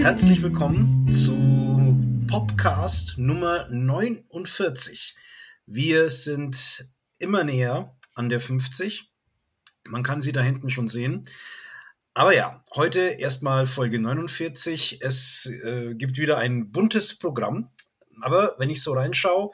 Herzlich willkommen zu Popcast Nummer 49. Wir sind immer näher an der 50. Man kann sie da hinten schon sehen. Aber ja, heute erstmal Folge 49. Es äh, gibt wieder ein buntes Programm. Aber wenn ich so reinschaue,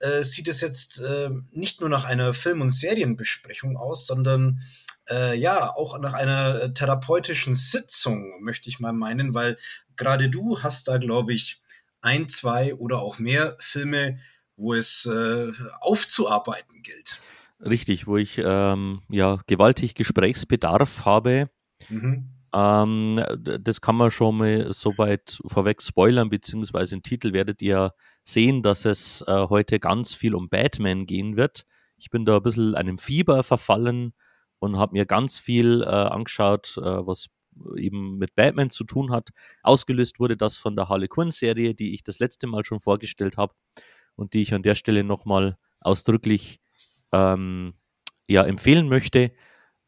äh, sieht es jetzt äh, nicht nur nach einer Film- und Serienbesprechung aus, sondern äh, ja, auch nach einer äh, therapeutischen Sitzung, möchte ich mal meinen, weil gerade du hast da, glaube ich, ein, zwei oder auch mehr Filme, wo es äh, aufzuarbeiten gilt. Richtig, wo ich ähm, ja gewaltig Gesprächsbedarf habe. Mhm. Ähm, das kann man schon mal so weit vorweg spoilern, beziehungsweise im Titel werdet ihr sehen, dass es äh, heute ganz viel um Batman gehen wird. Ich bin da ein bisschen einem Fieber verfallen und habe mir ganz viel äh, angeschaut, äh, was eben mit Batman zu tun hat. Ausgelöst wurde das von der Harley Quinn-Serie, die ich das letzte Mal schon vorgestellt habe und die ich an der Stelle nochmal ausdrücklich ähm, ja, empfehlen möchte.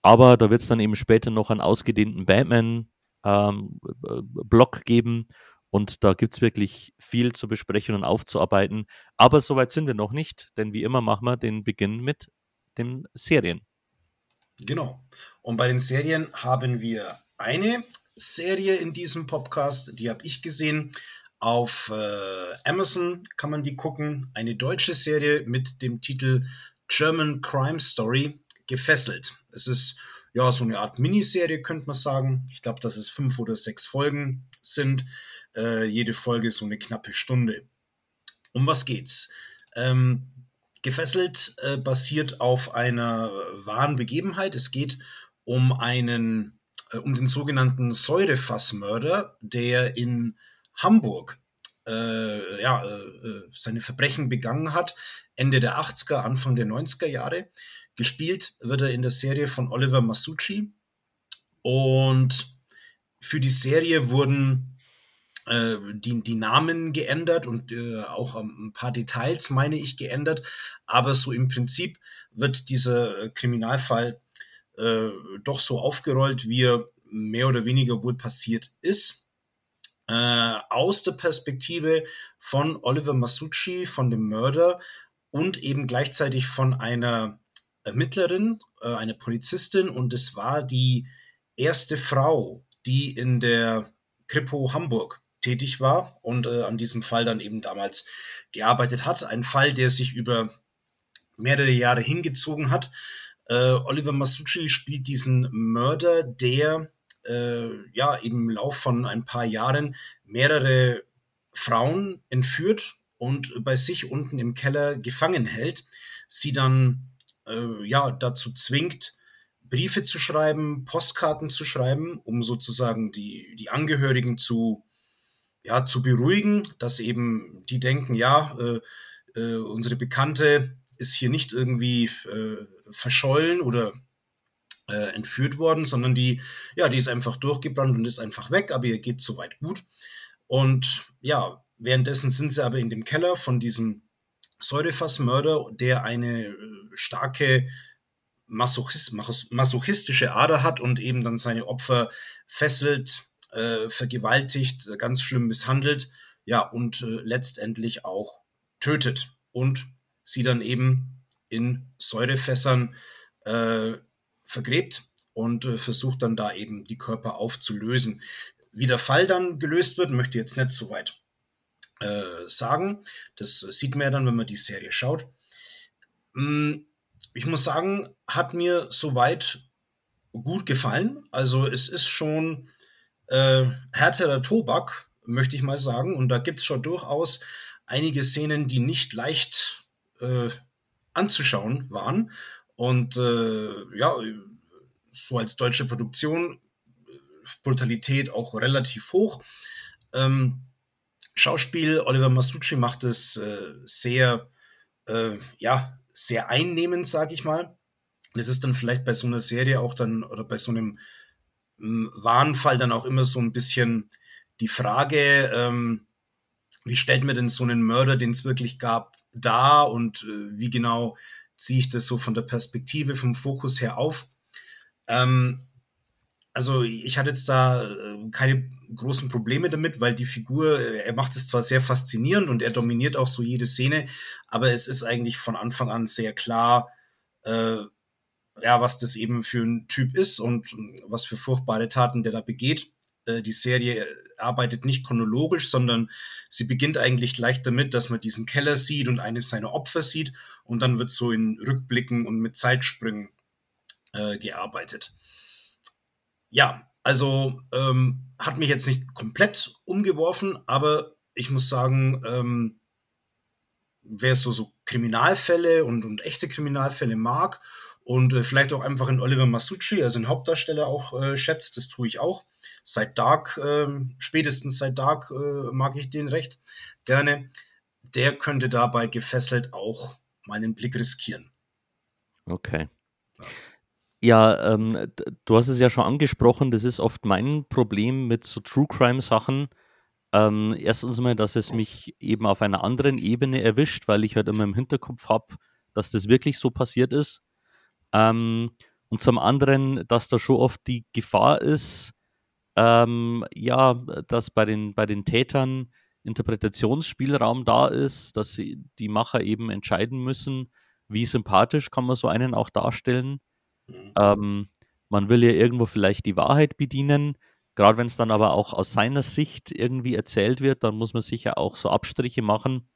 Aber da wird es dann eben später noch einen ausgedehnten Batman-Block ähm, geben. Und da gibt es wirklich viel zu besprechen und aufzuarbeiten. Aber soweit sind wir noch nicht, denn wie immer machen wir den Beginn mit den Serien. Genau. Und bei den Serien haben wir eine Serie in diesem Podcast, die habe ich gesehen. Auf äh, Amazon kann man die gucken. Eine deutsche Serie mit dem Titel German Crime Story gefesselt. Es ist ja so eine Art Miniserie, könnte man sagen. Ich glaube, dass es fünf oder sechs Folgen sind. Äh, jede Folge so eine knappe Stunde. Um was geht's? Ähm, gefesselt äh, basiert auf einer wahren Begebenheit. Es geht um einen äh, um den sogenannten Säurefassmörder, der in Hamburg äh, ja, äh, äh seine Verbrechen begangen hat, Ende der 80er, Anfang der 90er Jahre. Gespielt wird er in der Serie von Oliver Masucci. Und für die Serie wurden die, die Namen geändert und äh, auch ein paar Details, meine ich, geändert. Aber so im Prinzip wird dieser Kriminalfall äh, doch so aufgerollt, wie er mehr oder weniger wohl passiert ist. Äh, aus der Perspektive von Oliver Masucci, von dem Mörder und eben gleichzeitig von einer Ermittlerin, äh, einer Polizistin und es war die erste Frau, die in der Kripo Hamburg tätig war und äh, an diesem Fall dann eben damals gearbeitet hat. Ein Fall, der sich über mehrere Jahre hingezogen hat. Äh, Oliver Masucci spielt diesen Mörder, der äh, ja im Lauf von ein paar Jahren mehrere Frauen entführt und bei sich unten im Keller gefangen hält, sie dann äh, ja dazu zwingt, Briefe zu schreiben, Postkarten zu schreiben, um sozusagen die, die Angehörigen zu, ja, zu beruhigen, dass eben die denken, ja, äh, äh, unsere Bekannte ist hier nicht irgendwie äh, verschollen oder äh, entführt worden, sondern die, ja, die ist einfach durchgebrannt und ist einfach weg, aber ihr geht soweit gut. Und ja, währenddessen sind sie aber in dem Keller von diesem Säurefassmörder, der eine äh, starke Masochist, masochistische Ader hat und eben dann seine Opfer fesselt, äh, vergewaltigt, ganz schlimm misshandelt, ja, und äh, letztendlich auch tötet und sie dann eben in Säurefässern äh, vergräbt und äh, versucht dann da eben die Körper aufzulösen. Wie der Fall dann gelöst wird, möchte ich jetzt nicht so weit äh, sagen. Das sieht man ja dann, wenn man die Serie schaut. Hm, ich muss sagen, hat mir soweit gut gefallen. Also es ist schon äh, härterer Tobak, möchte ich mal sagen. Und da gibt es schon durchaus einige Szenen, die nicht leicht äh, anzuschauen waren. Und äh, ja, so als deutsche Produktion, Brutalität auch relativ hoch. Ähm, Schauspiel, Oliver Masucci macht es äh, sehr, äh, ja, sehr einnehmend, sag ich mal. Das ist dann vielleicht bei so einer Serie auch dann oder bei so einem Warnfall dann auch immer so ein bisschen die Frage, ähm, wie stellt man denn so einen Mörder, den es wirklich gab, da und äh, wie genau ziehe ich das so von der Perspektive, vom Fokus her auf. Ähm, also ich hatte jetzt da äh, keine großen Probleme damit, weil die Figur, äh, er macht es zwar sehr faszinierend und er dominiert auch so jede Szene, aber es ist eigentlich von Anfang an sehr klar, äh, ja, was das eben für ein Typ ist und was für furchtbare Taten der da begeht. Äh, die Serie arbeitet nicht chronologisch, sondern sie beginnt eigentlich gleich damit, dass man diesen Keller sieht und eines seiner Opfer sieht und dann wird so in Rückblicken und mit Zeitsprüngen äh, gearbeitet ja, also ähm, hat mich jetzt nicht komplett umgeworfen, aber ich muss sagen, ähm, wer so, so Kriminalfälle und, und echte Kriminalfälle mag und äh, vielleicht auch einfach in Oliver Masucci, also den Hauptdarsteller auch äh, schätzt, das tue ich auch. Seit Dark, äh, spätestens seit Dark äh, mag ich den recht gerne. Der könnte dabei gefesselt auch mal einen Blick riskieren. Okay. Ja. Ja, ähm, du hast es ja schon angesprochen, das ist oft mein Problem mit so True Crime Sachen. Ähm, erstens mal, dass es mich eben auf einer anderen Ebene erwischt, weil ich halt immer im Hinterkopf habe, dass das wirklich so passiert ist. Ähm, und zum anderen, dass da schon oft die Gefahr ist, ähm, ja, dass bei den, bei den Tätern Interpretationsspielraum da ist, dass sie, die Macher eben entscheiden müssen, wie sympathisch kann man so einen auch darstellen. Mhm. Ähm, man will ja irgendwo vielleicht die Wahrheit bedienen. Gerade wenn es dann aber auch aus seiner Sicht irgendwie erzählt wird, dann muss man sicher auch so Abstriche machen.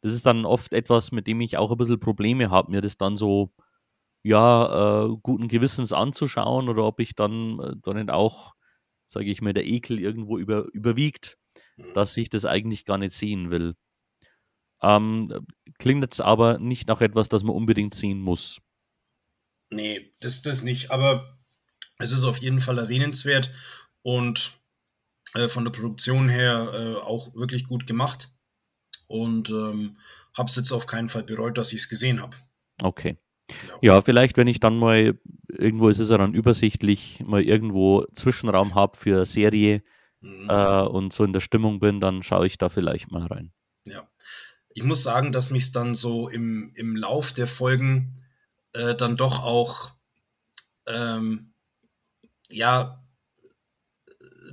Das ist dann oft etwas, mit dem ich auch ein bisschen Probleme habe, mir das dann so, ja, äh, guten Gewissens anzuschauen oder ob ich dann, äh, dann nicht auch, sage ich mal, der Ekel irgendwo über, überwiegt, mhm. dass ich das eigentlich gar nicht sehen will. Ähm, klingt jetzt aber nicht nach etwas, das man unbedingt sehen muss. Nee, das, das nicht. Aber es ist auf jeden Fall erwähnenswert und äh, von der Produktion her äh, auch wirklich gut gemacht. Und ähm, habe es jetzt auf keinen Fall bereut, dass ich es gesehen habe. Okay. Ja. vielleicht, wenn ich dann mal, irgendwo ist es ja dann übersichtlich, mal irgendwo Zwischenraum habe für Serie mhm. äh, und so in der Stimmung bin, dann schaue ich da vielleicht mal rein. Ja. Ich muss sagen, dass mich es dann so im, im Lauf der Folgen äh, dann doch auch ähm, ja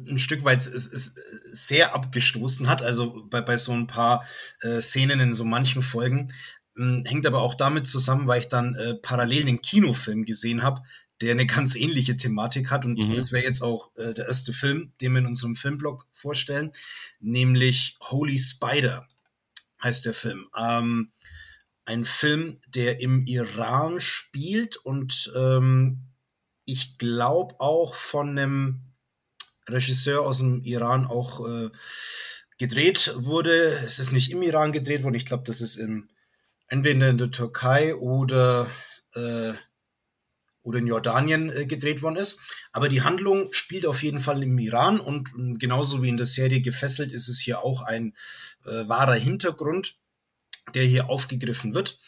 ein Stück weit es, es sehr abgestoßen hat, also bei, bei so ein paar äh, Szenen in so manchen Folgen. Ähm, hängt aber auch damit zusammen, weil ich dann äh, parallel den Kinofilm gesehen habe, der eine ganz ähnliche Thematik hat. Und mhm. das wäre jetzt auch äh, der erste Film, den wir in unserem Filmblog vorstellen, nämlich Holy Spider heißt der Film. Ähm, ein Film, der im Iran spielt und ähm, ich glaube auch von einem Regisseur aus dem Iran auch äh, gedreht wurde. Es ist nicht im Iran gedreht worden, ich glaube, das ist in, entweder in der Türkei oder, äh, oder in Jordanien äh, gedreht worden ist. Aber die Handlung spielt auf jeden Fall im Iran und äh, genauso wie in der Serie Gefesselt ist es hier auch ein äh, wahrer Hintergrund der hier aufgegriffen wird.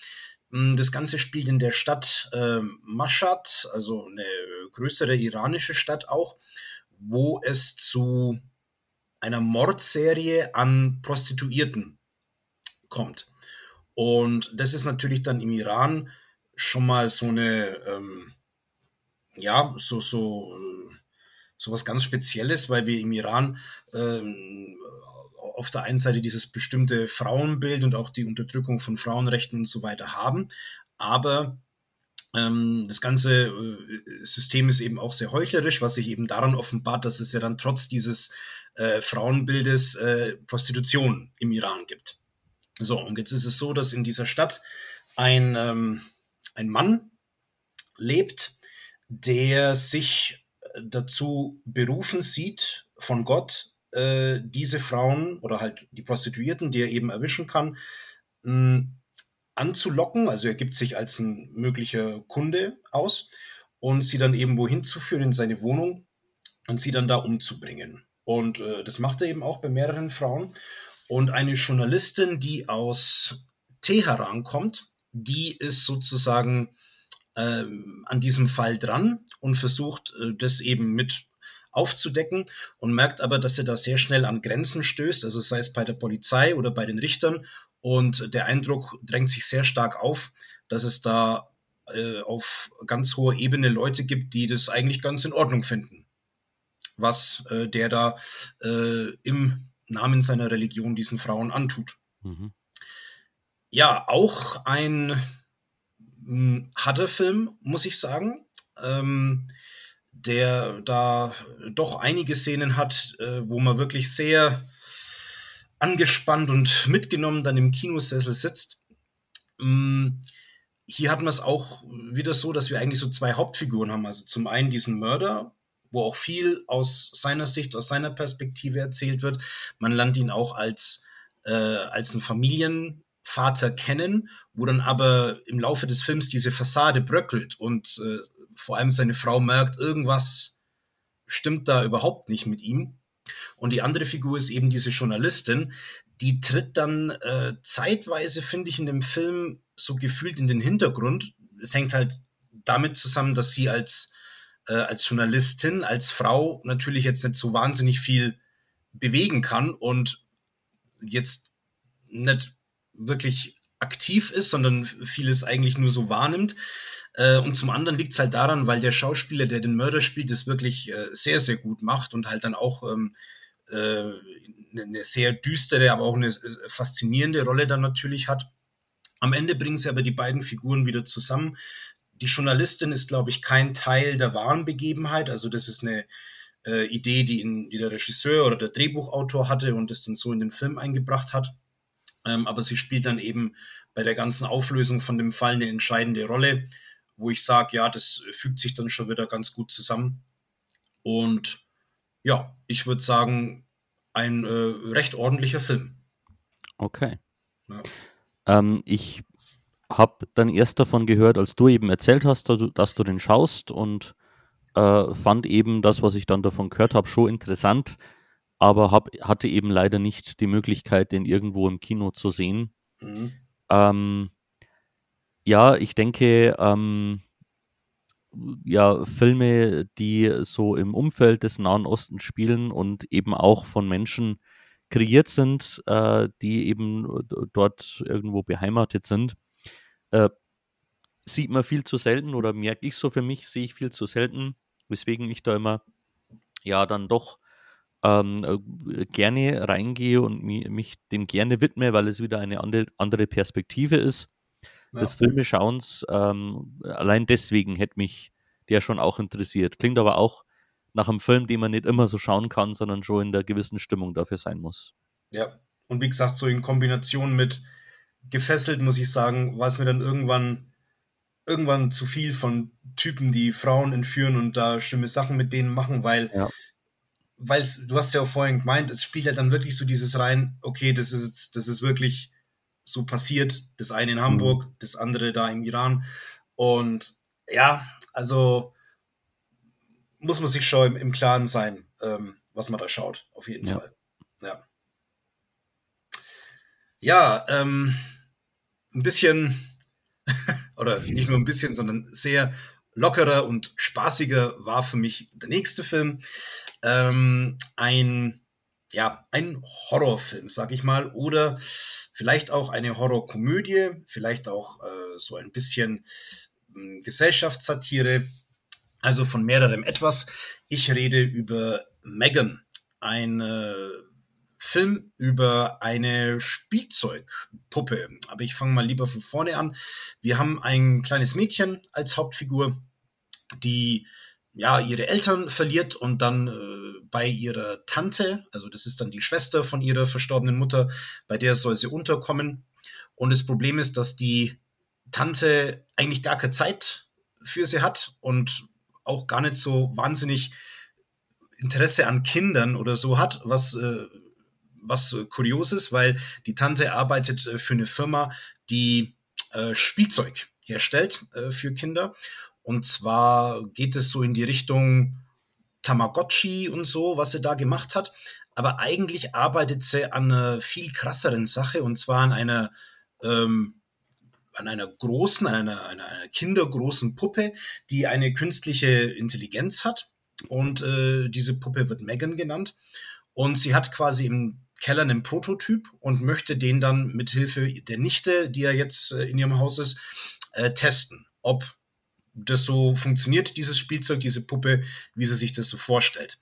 Mm, das Ganze spielt in der Stadt äh, Mashhad, also eine größere iranische Stadt auch, wo es zu einer Mordserie an Prostituierten kommt. Und das ist natürlich dann im Iran schon mal so eine, ähm, ja, so, so, so was ganz Spezielles, weil wir im Iran ähm, auf der einen Seite dieses bestimmte Frauenbild und auch die Unterdrückung von Frauenrechten und so weiter haben. Aber ähm, das ganze äh, System ist eben auch sehr heuchlerisch, was sich eben daran offenbart, dass es ja dann trotz dieses äh, Frauenbildes äh, Prostitution im Iran gibt. So, und jetzt ist es so, dass in dieser Stadt ein, ähm, ein Mann lebt, der sich dazu berufen sieht, von Gott äh, diese Frauen oder halt die Prostituierten, die er eben erwischen kann, mh, anzulocken. Also er gibt sich als ein möglicher Kunde aus und sie dann eben wohin zu führen in seine Wohnung und sie dann da umzubringen. Und äh, das macht er eben auch bei mehreren Frauen. Und eine Journalistin, die aus Teheran kommt, die ist sozusagen ähm, an diesem Fall dran und versucht äh, das eben mit aufzudecken und merkt aber, dass er da sehr schnell an Grenzen stößt, also sei es bei der Polizei oder bei den Richtern. Und der Eindruck drängt sich sehr stark auf, dass es da äh, auf ganz hoher Ebene Leute gibt, die das eigentlich ganz in Ordnung finden, was äh, der da äh, im Namen seiner Religion diesen Frauen antut. Mhm. Ja, auch ein hm, harter Film, muss ich sagen, ähm, der da doch einige Szenen hat, äh, wo man wirklich sehr angespannt und mitgenommen dann im Kinosessel sitzt. Ähm, hier hatten wir es auch wieder so, dass wir eigentlich so zwei Hauptfiguren haben. Also zum einen diesen Mörder, wo auch viel aus seiner Sicht, aus seiner Perspektive erzählt wird. Man lernt ihn auch als, äh, als ein Familienvater kennen, wo dann aber im Laufe des Films diese Fassade bröckelt und äh, vor allem seine Frau merkt, irgendwas stimmt da überhaupt nicht mit ihm. Und die andere Figur ist eben diese Journalistin, die tritt dann äh, zeitweise, finde ich, in dem Film so gefühlt in den Hintergrund. Es hängt halt damit zusammen, dass sie als, äh, als Journalistin, als Frau natürlich jetzt nicht so wahnsinnig viel bewegen kann und jetzt nicht wirklich aktiv ist, sondern vieles eigentlich nur so wahrnimmt. Äh, und zum anderen liegt es halt daran, weil der Schauspieler, der den Mörder spielt, das wirklich äh, sehr, sehr gut macht und halt dann auch ähm, äh, eine sehr düstere, aber auch eine äh, faszinierende Rolle dann natürlich hat. Am Ende bringen sie aber die beiden Figuren wieder zusammen. Die Journalistin ist, glaube ich, kein Teil der wahren Begebenheit. Also das ist eine äh, Idee, die, in, die der Regisseur oder der Drehbuchautor hatte und das dann so in den Film eingebracht hat. Ähm, aber sie spielt dann eben bei der ganzen Auflösung von dem Fall eine entscheidende Rolle, wo ich sage, ja, das fügt sich dann schon wieder ganz gut zusammen. Und ja, ich würde sagen, ein äh, recht ordentlicher Film. Okay. Ja. Ähm, ich habe dann erst davon gehört, als du eben erzählt hast, dass du, dass du den schaust und äh, fand eben das, was ich dann davon gehört habe, schon interessant, aber hab, hatte eben leider nicht die Möglichkeit, den irgendwo im Kino zu sehen. Mhm. Ähm, ja, ich denke, ähm, ja, Filme, die so im Umfeld des Nahen Ostens spielen und eben auch von Menschen kreiert sind, äh, die eben dort irgendwo beheimatet sind, äh, sieht man viel zu selten oder merke ich so für mich, sehe ich viel zu selten, weswegen ich da immer ja dann doch ähm, äh, gerne reingehe und mi mich dem gerne widme, weil es wieder eine andere, andere Perspektive ist ja. des Filmeschauens. Ähm, allein deswegen hätte mich der schon auch interessiert. Klingt aber auch nach einem Film, den man nicht immer so schauen kann, sondern schon in der gewissen Stimmung dafür sein muss. Ja, und wie gesagt, so in Kombination mit gefesselt, muss ich sagen, war es mir dann irgendwann, irgendwann zu viel von Typen, die Frauen entführen und da schlimme Sachen mit denen machen, weil, ja. weil du hast ja auch vorhin gemeint, es spielt ja dann wirklich so dieses rein, okay, das ist jetzt, das ist wirklich so passiert, das eine in Hamburg, mhm. das andere da im Iran und ja, also muss man sich schon im, im Klaren sein, ähm, was man da schaut, auf jeden ja. Fall. Ja. Ja, ähm, ein bisschen, oder nicht nur ein bisschen, sondern sehr lockerer und spaßiger war für mich der nächste Film. Ähm, ein, ja, ein Horrorfilm, sag ich mal, oder vielleicht auch eine Horrorkomödie, vielleicht auch äh, so ein bisschen äh, Gesellschaftssatire, also von mehrerem etwas. Ich rede über Megan, ein äh, Film über eine Spielzeugpuppe. Aber ich fange mal lieber von vorne an. Wir haben ein kleines Mädchen als Hauptfigur, die ja ihre Eltern verliert und dann äh, bei ihrer Tante, also das ist dann die Schwester von ihrer verstorbenen Mutter, bei der soll sie unterkommen. Und das Problem ist, dass die Tante eigentlich gar keine Zeit für sie hat und auch gar nicht so wahnsinnig Interesse an Kindern oder so hat, was äh, was kurios ist, weil die Tante arbeitet äh, für eine Firma, die äh, Spielzeug herstellt äh, für Kinder. Und zwar geht es so in die Richtung Tamagotchi und so, was sie da gemacht hat. Aber eigentlich arbeitet sie an einer viel krasseren Sache und zwar an einer ähm, an einer großen, an einer, einer, einer kindergroßen Puppe, die eine künstliche Intelligenz hat. Und äh, diese Puppe wird Megan genannt. Und sie hat quasi im Keller einen Prototyp und möchte den dann mit Hilfe der Nichte, die ja jetzt äh, in ihrem Haus ist, äh, testen, ob das so funktioniert, dieses Spielzeug, diese Puppe, wie sie sich das so vorstellt.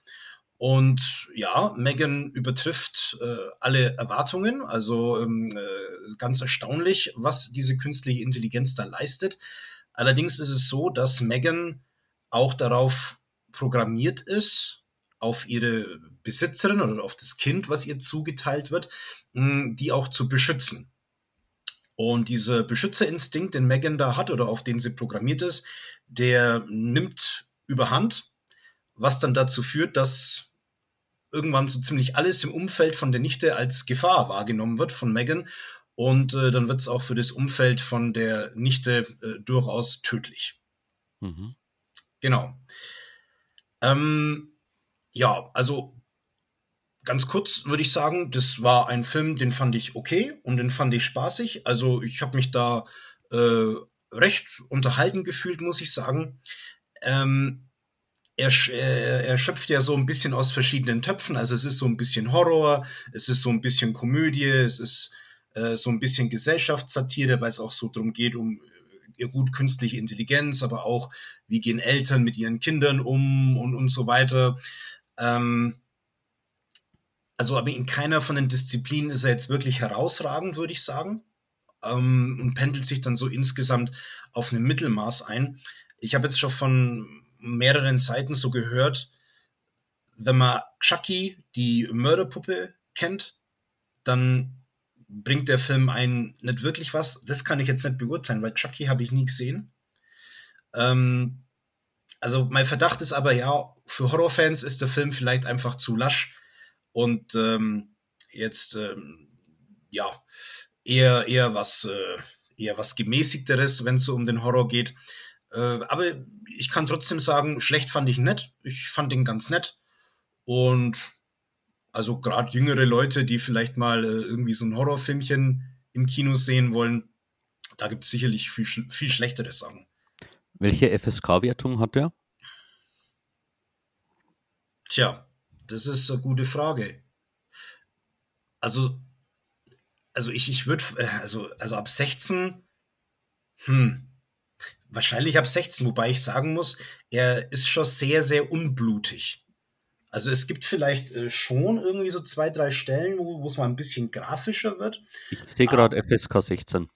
Und ja, Megan übertrifft äh, alle Erwartungen. Also ähm, äh, ganz erstaunlich, was diese künstliche Intelligenz da leistet. Allerdings ist es so, dass Megan auch darauf programmiert ist, auf ihre Besitzerin oder auf das Kind, was ihr zugeteilt wird, mh, die auch zu beschützen. Und dieser Beschützerinstinkt, den Megan da hat oder auf den sie programmiert ist, der nimmt überhand, was dann dazu führt, dass irgendwann so ziemlich alles im Umfeld von der Nichte als Gefahr wahrgenommen wird von Megan. Und äh, dann wird es auch für das Umfeld von der Nichte äh, durchaus tödlich. Mhm. Genau. Ähm, ja, also ganz kurz würde ich sagen, das war ein Film, den fand ich okay und den fand ich spaßig. Also ich habe mich da äh, recht unterhalten gefühlt, muss ich sagen. Ähm, er, er schöpft ja so ein bisschen aus verschiedenen Töpfen. Also es ist so ein bisschen Horror, es ist so ein bisschen Komödie, es ist äh, so ein bisschen Gesellschaftssatire, weil es auch so darum geht, um äh, gut künstliche Intelligenz, aber auch, wie gehen Eltern mit ihren Kindern um und, und so weiter. Ähm, also, aber in keiner von den Disziplinen ist er jetzt wirklich herausragend, würde ich sagen. Ähm, und pendelt sich dann so insgesamt auf einem Mittelmaß ein. Ich habe jetzt schon von mehreren Seiten so gehört, wenn man Chucky, die Mörderpuppe, kennt, dann bringt der Film einen nicht wirklich was. Das kann ich jetzt nicht beurteilen, weil Chucky habe ich nie gesehen. Ähm, also mein Verdacht ist aber ja, für Horrorfans ist der Film vielleicht einfach zu lasch und ähm, jetzt ähm, ja eher eher was äh, eher was gemäßigteres, wenn es so um den Horror geht. Äh, aber ich kann trotzdem sagen, schlecht fand ich ihn nett. Ich fand ihn ganz nett. Und also gerade jüngere Leute, die vielleicht mal äh, irgendwie so ein Horrorfilmchen im Kino sehen wollen, da gibt es sicherlich viel, viel schlechtere Sachen. Welche FSK-Wertung hat der? Tja, das ist eine gute Frage. Also, also ich, ich würde, äh, also, also ab 16, hm, wahrscheinlich ab 16, wobei ich sagen muss, er ist schon sehr, sehr unblutig. Also es gibt vielleicht äh, schon irgendwie so zwei, drei Stellen, wo es mal ein bisschen grafischer wird. Ich sehe gerade ah, FSK 16.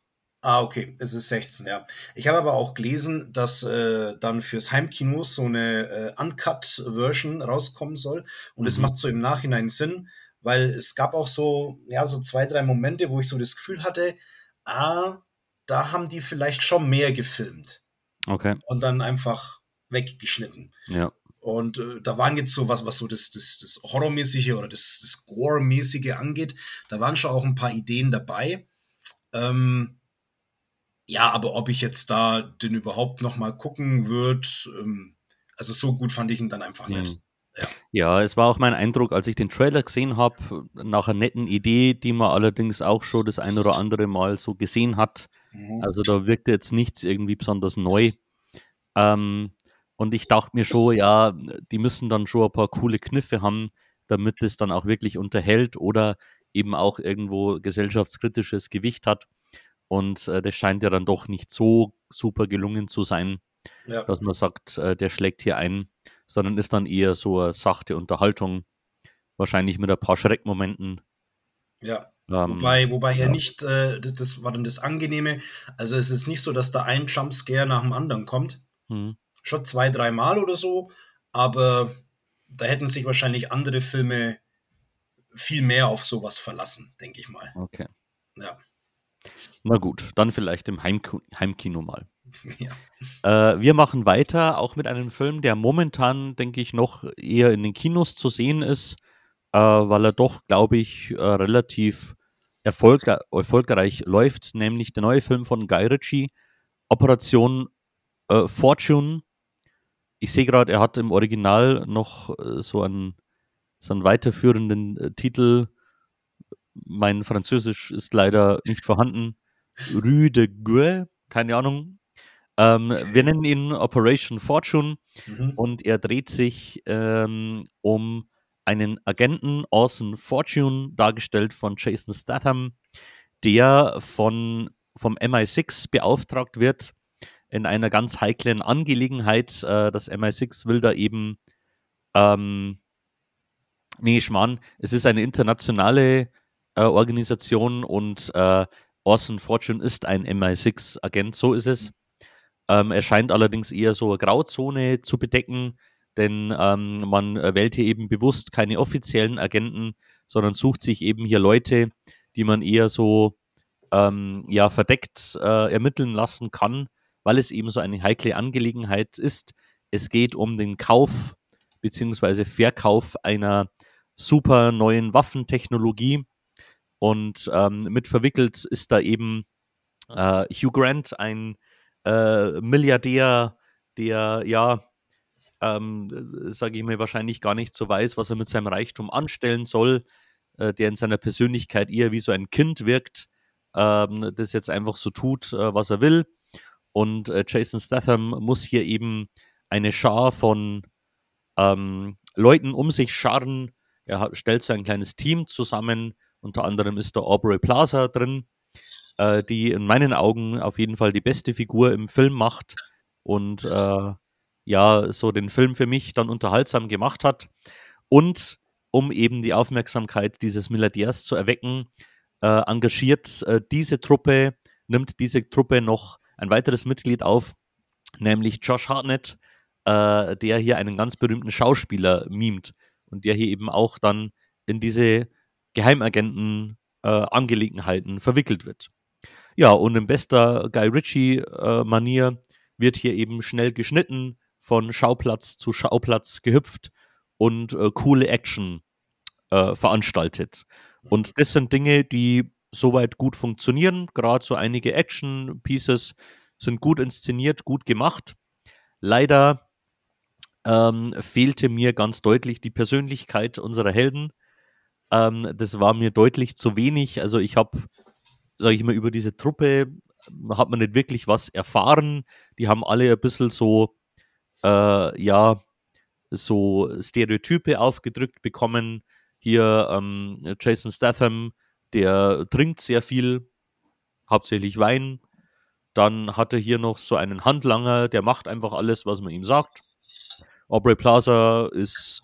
Ah, okay, es ist 16, ja. Ich habe aber auch gelesen, dass äh, dann fürs Heimkino so eine äh, Uncut-Version rauskommen soll. Und es mhm. macht so im Nachhinein Sinn, weil es gab auch so, ja, so zwei, drei Momente, wo ich so das Gefühl hatte, ah, da haben die vielleicht schon mehr gefilmt. Okay. Und dann einfach weggeschnitten. Ja. Und äh, da waren jetzt so was, was so das, das, das Horrormäßige oder das, das Gore-mäßige angeht, da waren schon auch ein paar Ideen dabei. Ähm, ja, aber ob ich jetzt da den überhaupt noch mal gucken würde, ähm, also so gut fand ich ihn dann einfach mhm. nicht. Ja. ja. es war auch mein Eindruck, als ich den Trailer gesehen habe, nach einer netten Idee, die man allerdings auch schon das ein oder andere Mal so gesehen hat. Mhm. Also da wirkte jetzt nichts irgendwie besonders neu. Ähm, und ich dachte mir schon, ja, die müssen dann schon ein paar coole Kniffe haben, damit es dann auch wirklich unterhält oder eben auch irgendwo gesellschaftskritisches Gewicht hat. Und äh, das scheint ja dann doch nicht so super gelungen zu sein, ja. dass man sagt, äh, der schlägt hier ein, sondern ist dann eher so eine sachte Unterhaltung, wahrscheinlich mit ein paar Schreckmomenten. Ja. Ähm, wobei, wobei ja. er nicht, äh, das, das, war dann das Angenehme, also es ist nicht so, dass da ein Jumpscare nach dem anderen kommt. Mhm. Schon zwei, dreimal oder so, aber da hätten sich wahrscheinlich andere Filme viel mehr auf sowas verlassen, denke ich mal. Okay. Ja. Na gut, dann vielleicht im Heimk Heimkino mal. Ja. Äh, wir machen weiter, auch mit einem Film, der momentan, denke ich, noch eher in den Kinos zu sehen ist äh, weil er doch, glaube ich, äh, relativ erfolg erfolgreich läuft, nämlich der neue Film von Guy Ritchie, Operation äh, Fortune. Ich sehe gerade, er hat im Original noch äh, so, einen, so einen weiterführenden äh, Titel. Mein Französisch ist leider nicht vorhanden. Rue de Gueux, keine Ahnung. Ähm, wir nennen ihn Operation Fortune mhm. und er dreht sich ähm, um einen Agenten, Orson Fortune, dargestellt von Jason Statham, der von, vom MI6 beauftragt wird in einer ganz heiklen Angelegenheit. Äh, das MI6 will da eben ähm, Nee, Schmarrn, es ist eine internationale äh, Organisation und äh, Orson Fortune ist ein MI6-Agent, so ist es. Ähm, er scheint allerdings eher so eine Grauzone zu bedecken, denn ähm, man wählt hier eben bewusst keine offiziellen Agenten, sondern sucht sich eben hier Leute, die man eher so ähm, ja, verdeckt äh, ermitteln lassen kann, weil es eben so eine heikle Angelegenheit ist. Es geht um den Kauf bzw. Verkauf einer super neuen Waffentechnologie und ähm, mit verwickelt ist da eben äh, Hugh Grant, ein äh, Milliardär, der ja, ähm, sage ich mir, wahrscheinlich gar nicht so weiß, was er mit seinem Reichtum anstellen soll, äh, der in seiner Persönlichkeit eher wie so ein Kind wirkt, ähm, das jetzt einfach so tut, äh, was er will. Und äh, Jason Statham muss hier eben eine Schar von ähm, Leuten um sich scharren. Er stellt so ein kleines Team zusammen. Unter anderem ist da Aubrey Plaza drin, äh, die in meinen Augen auf jeden Fall die beste Figur im Film macht und äh, ja, so den Film für mich dann unterhaltsam gemacht hat. Und um eben die Aufmerksamkeit dieses Milliardärs zu erwecken, äh, engagiert äh, diese Truppe, nimmt diese Truppe noch ein weiteres Mitglied auf, nämlich Josh Hartnett, äh, der hier einen ganz berühmten Schauspieler mimt und der hier eben auch dann in diese Geheimagenten-Angelegenheiten verwickelt wird. Ja, und in bester Guy Ritchie-Manier wird hier eben schnell geschnitten, von Schauplatz zu Schauplatz gehüpft und äh, coole Action äh, veranstaltet. Und das sind Dinge, die soweit gut funktionieren. Gerade so einige Action-Pieces sind gut inszeniert, gut gemacht. Leider ähm, fehlte mir ganz deutlich die Persönlichkeit unserer Helden. Ähm, das war mir deutlich zu wenig. Also ich habe, sage ich mal, über diese Truppe hat man nicht wirklich was erfahren. Die haben alle ein bisschen so, äh, ja, so Stereotype aufgedrückt bekommen. Hier ähm, Jason Statham, der trinkt sehr viel, hauptsächlich Wein. Dann hat er hier noch so einen Handlanger, der macht einfach alles, was man ihm sagt. Aubrey Plaza ist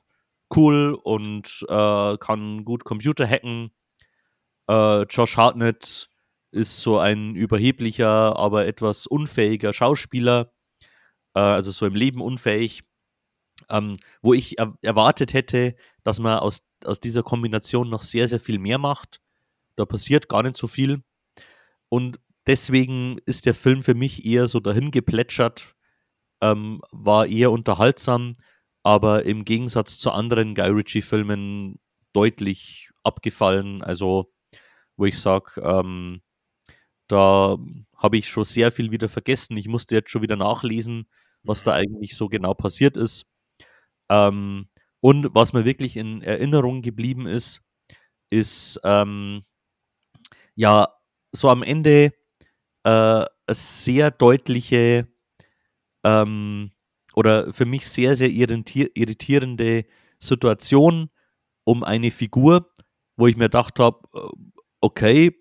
cool und äh, kann gut Computer hacken. Äh, Josh Hartnett ist so ein überheblicher, aber etwas unfähiger Schauspieler, äh, also so im Leben unfähig, ähm, wo ich er erwartet hätte, dass man aus, aus dieser Kombination noch sehr, sehr viel mehr macht. Da passiert gar nicht so viel. Und deswegen ist der Film für mich eher so dahin geplätschert, ähm, war eher unterhaltsam, aber im Gegensatz zu anderen Guy Ritchie-Filmen deutlich abgefallen. Also, wo ich sage, ähm, da habe ich schon sehr viel wieder vergessen. Ich musste jetzt schon wieder nachlesen, was da eigentlich so genau passiert ist. Ähm, und was mir wirklich in Erinnerung geblieben ist, ist ähm, ja so am Ende äh, eine sehr deutliche ähm, oder für mich sehr, sehr irritierende Situation um eine Figur, wo ich mir gedacht habe, äh, okay,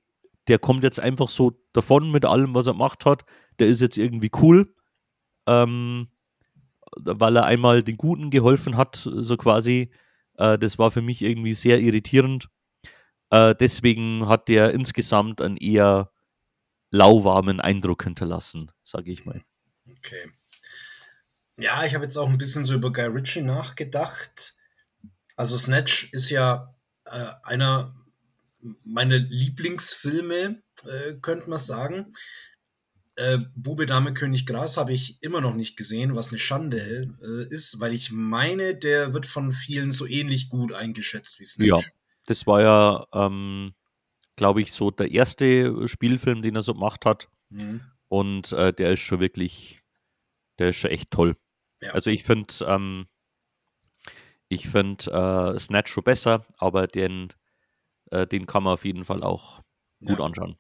der kommt jetzt einfach so davon mit allem, was er gemacht hat. Der ist jetzt irgendwie cool, ähm, weil er einmal den Guten geholfen hat, so quasi. Äh, das war für mich irgendwie sehr irritierend. Äh, deswegen hat der insgesamt einen eher lauwarmen Eindruck hinterlassen, sage ich mal. Okay. Ja, ich habe jetzt auch ein bisschen so über Guy Ritchie nachgedacht. Also Snatch ist ja äh, einer meiner Lieblingsfilme, äh, könnte man sagen. Äh, Bube, Dame, König, Gras habe ich immer noch nicht gesehen, was eine Schande äh, ist, weil ich meine, der wird von vielen so ähnlich gut eingeschätzt wie Snatch. Ja, das war ja, ähm, glaube ich, so der erste Spielfilm, den er so gemacht hat. Mhm. Und äh, der ist schon wirklich, der ist schon echt toll. Ja. Also ich finde, ähm, ich finde äh, Snatch schon besser, aber den, äh, den kann man auf jeden Fall auch gut ja. anschauen.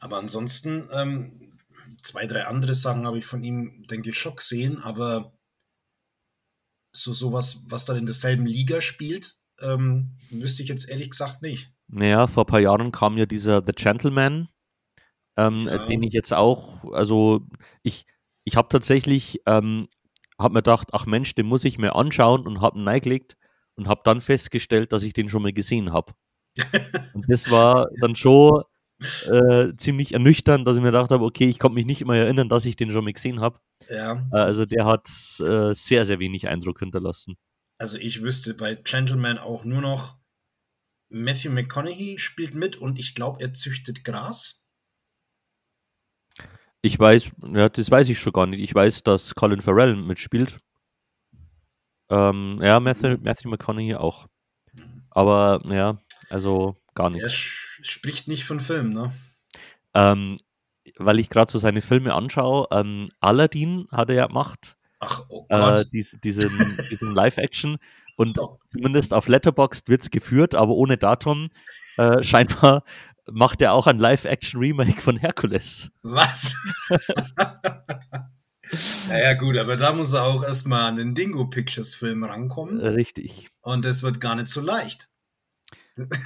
Aber ansonsten, ähm, zwei, drei andere Sachen habe ich von ihm, denke ich, schon gesehen, aber so sowas, was dann in derselben Liga spielt, ähm, wüsste ich jetzt ehrlich gesagt nicht. Naja, vor ein paar Jahren kam ja dieser The Gentleman, ähm, ja. den ich jetzt auch, also ich, ich habe tatsächlich ähm, habe mir gedacht, ach Mensch, den muss ich mir anschauen und habe ihn reingelegt und habe dann festgestellt, dass ich den schon mal gesehen habe. und das war dann schon äh, ziemlich ernüchternd, dass ich mir gedacht habe, okay, ich konnte mich nicht immer erinnern, dass ich den schon mal gesehen habe. Ja, äh, also der hat äh, sehr, sehr wenig Eindruck hinterlassen. Also ich wüsste bei Gentleman auch nur noch, Matthew McConaughey spielt mit und ich glaube, er züchtet Gras. Ich weiß, ja, das weiß ich schon gar nicht. Ich weiß, dass Colin Farrell mitspielt. Ähm, ja, Matthew. Matthew McConaughey auch. Aber ja, also gar nicht. Er spricht nicht von Film, ne? Ähm, weil ich gerade so seine Filme anschaue, ähm, Aladdin hat er ja gemacht. Ach, oh Gott. Äh, diesen, diesen, diesen Live-Action. Und oh. zumindest auf Letterboxd wird es geführt, aber ohne Datum. Äh, scheinbar macht er auch ein Live-Action-Remake von Hercules. Was? naja, gut, aber da muss er auch erstmal an den Dingo Pictures-Film rankommen. Richtig. Und das wird gar nicht so leicht.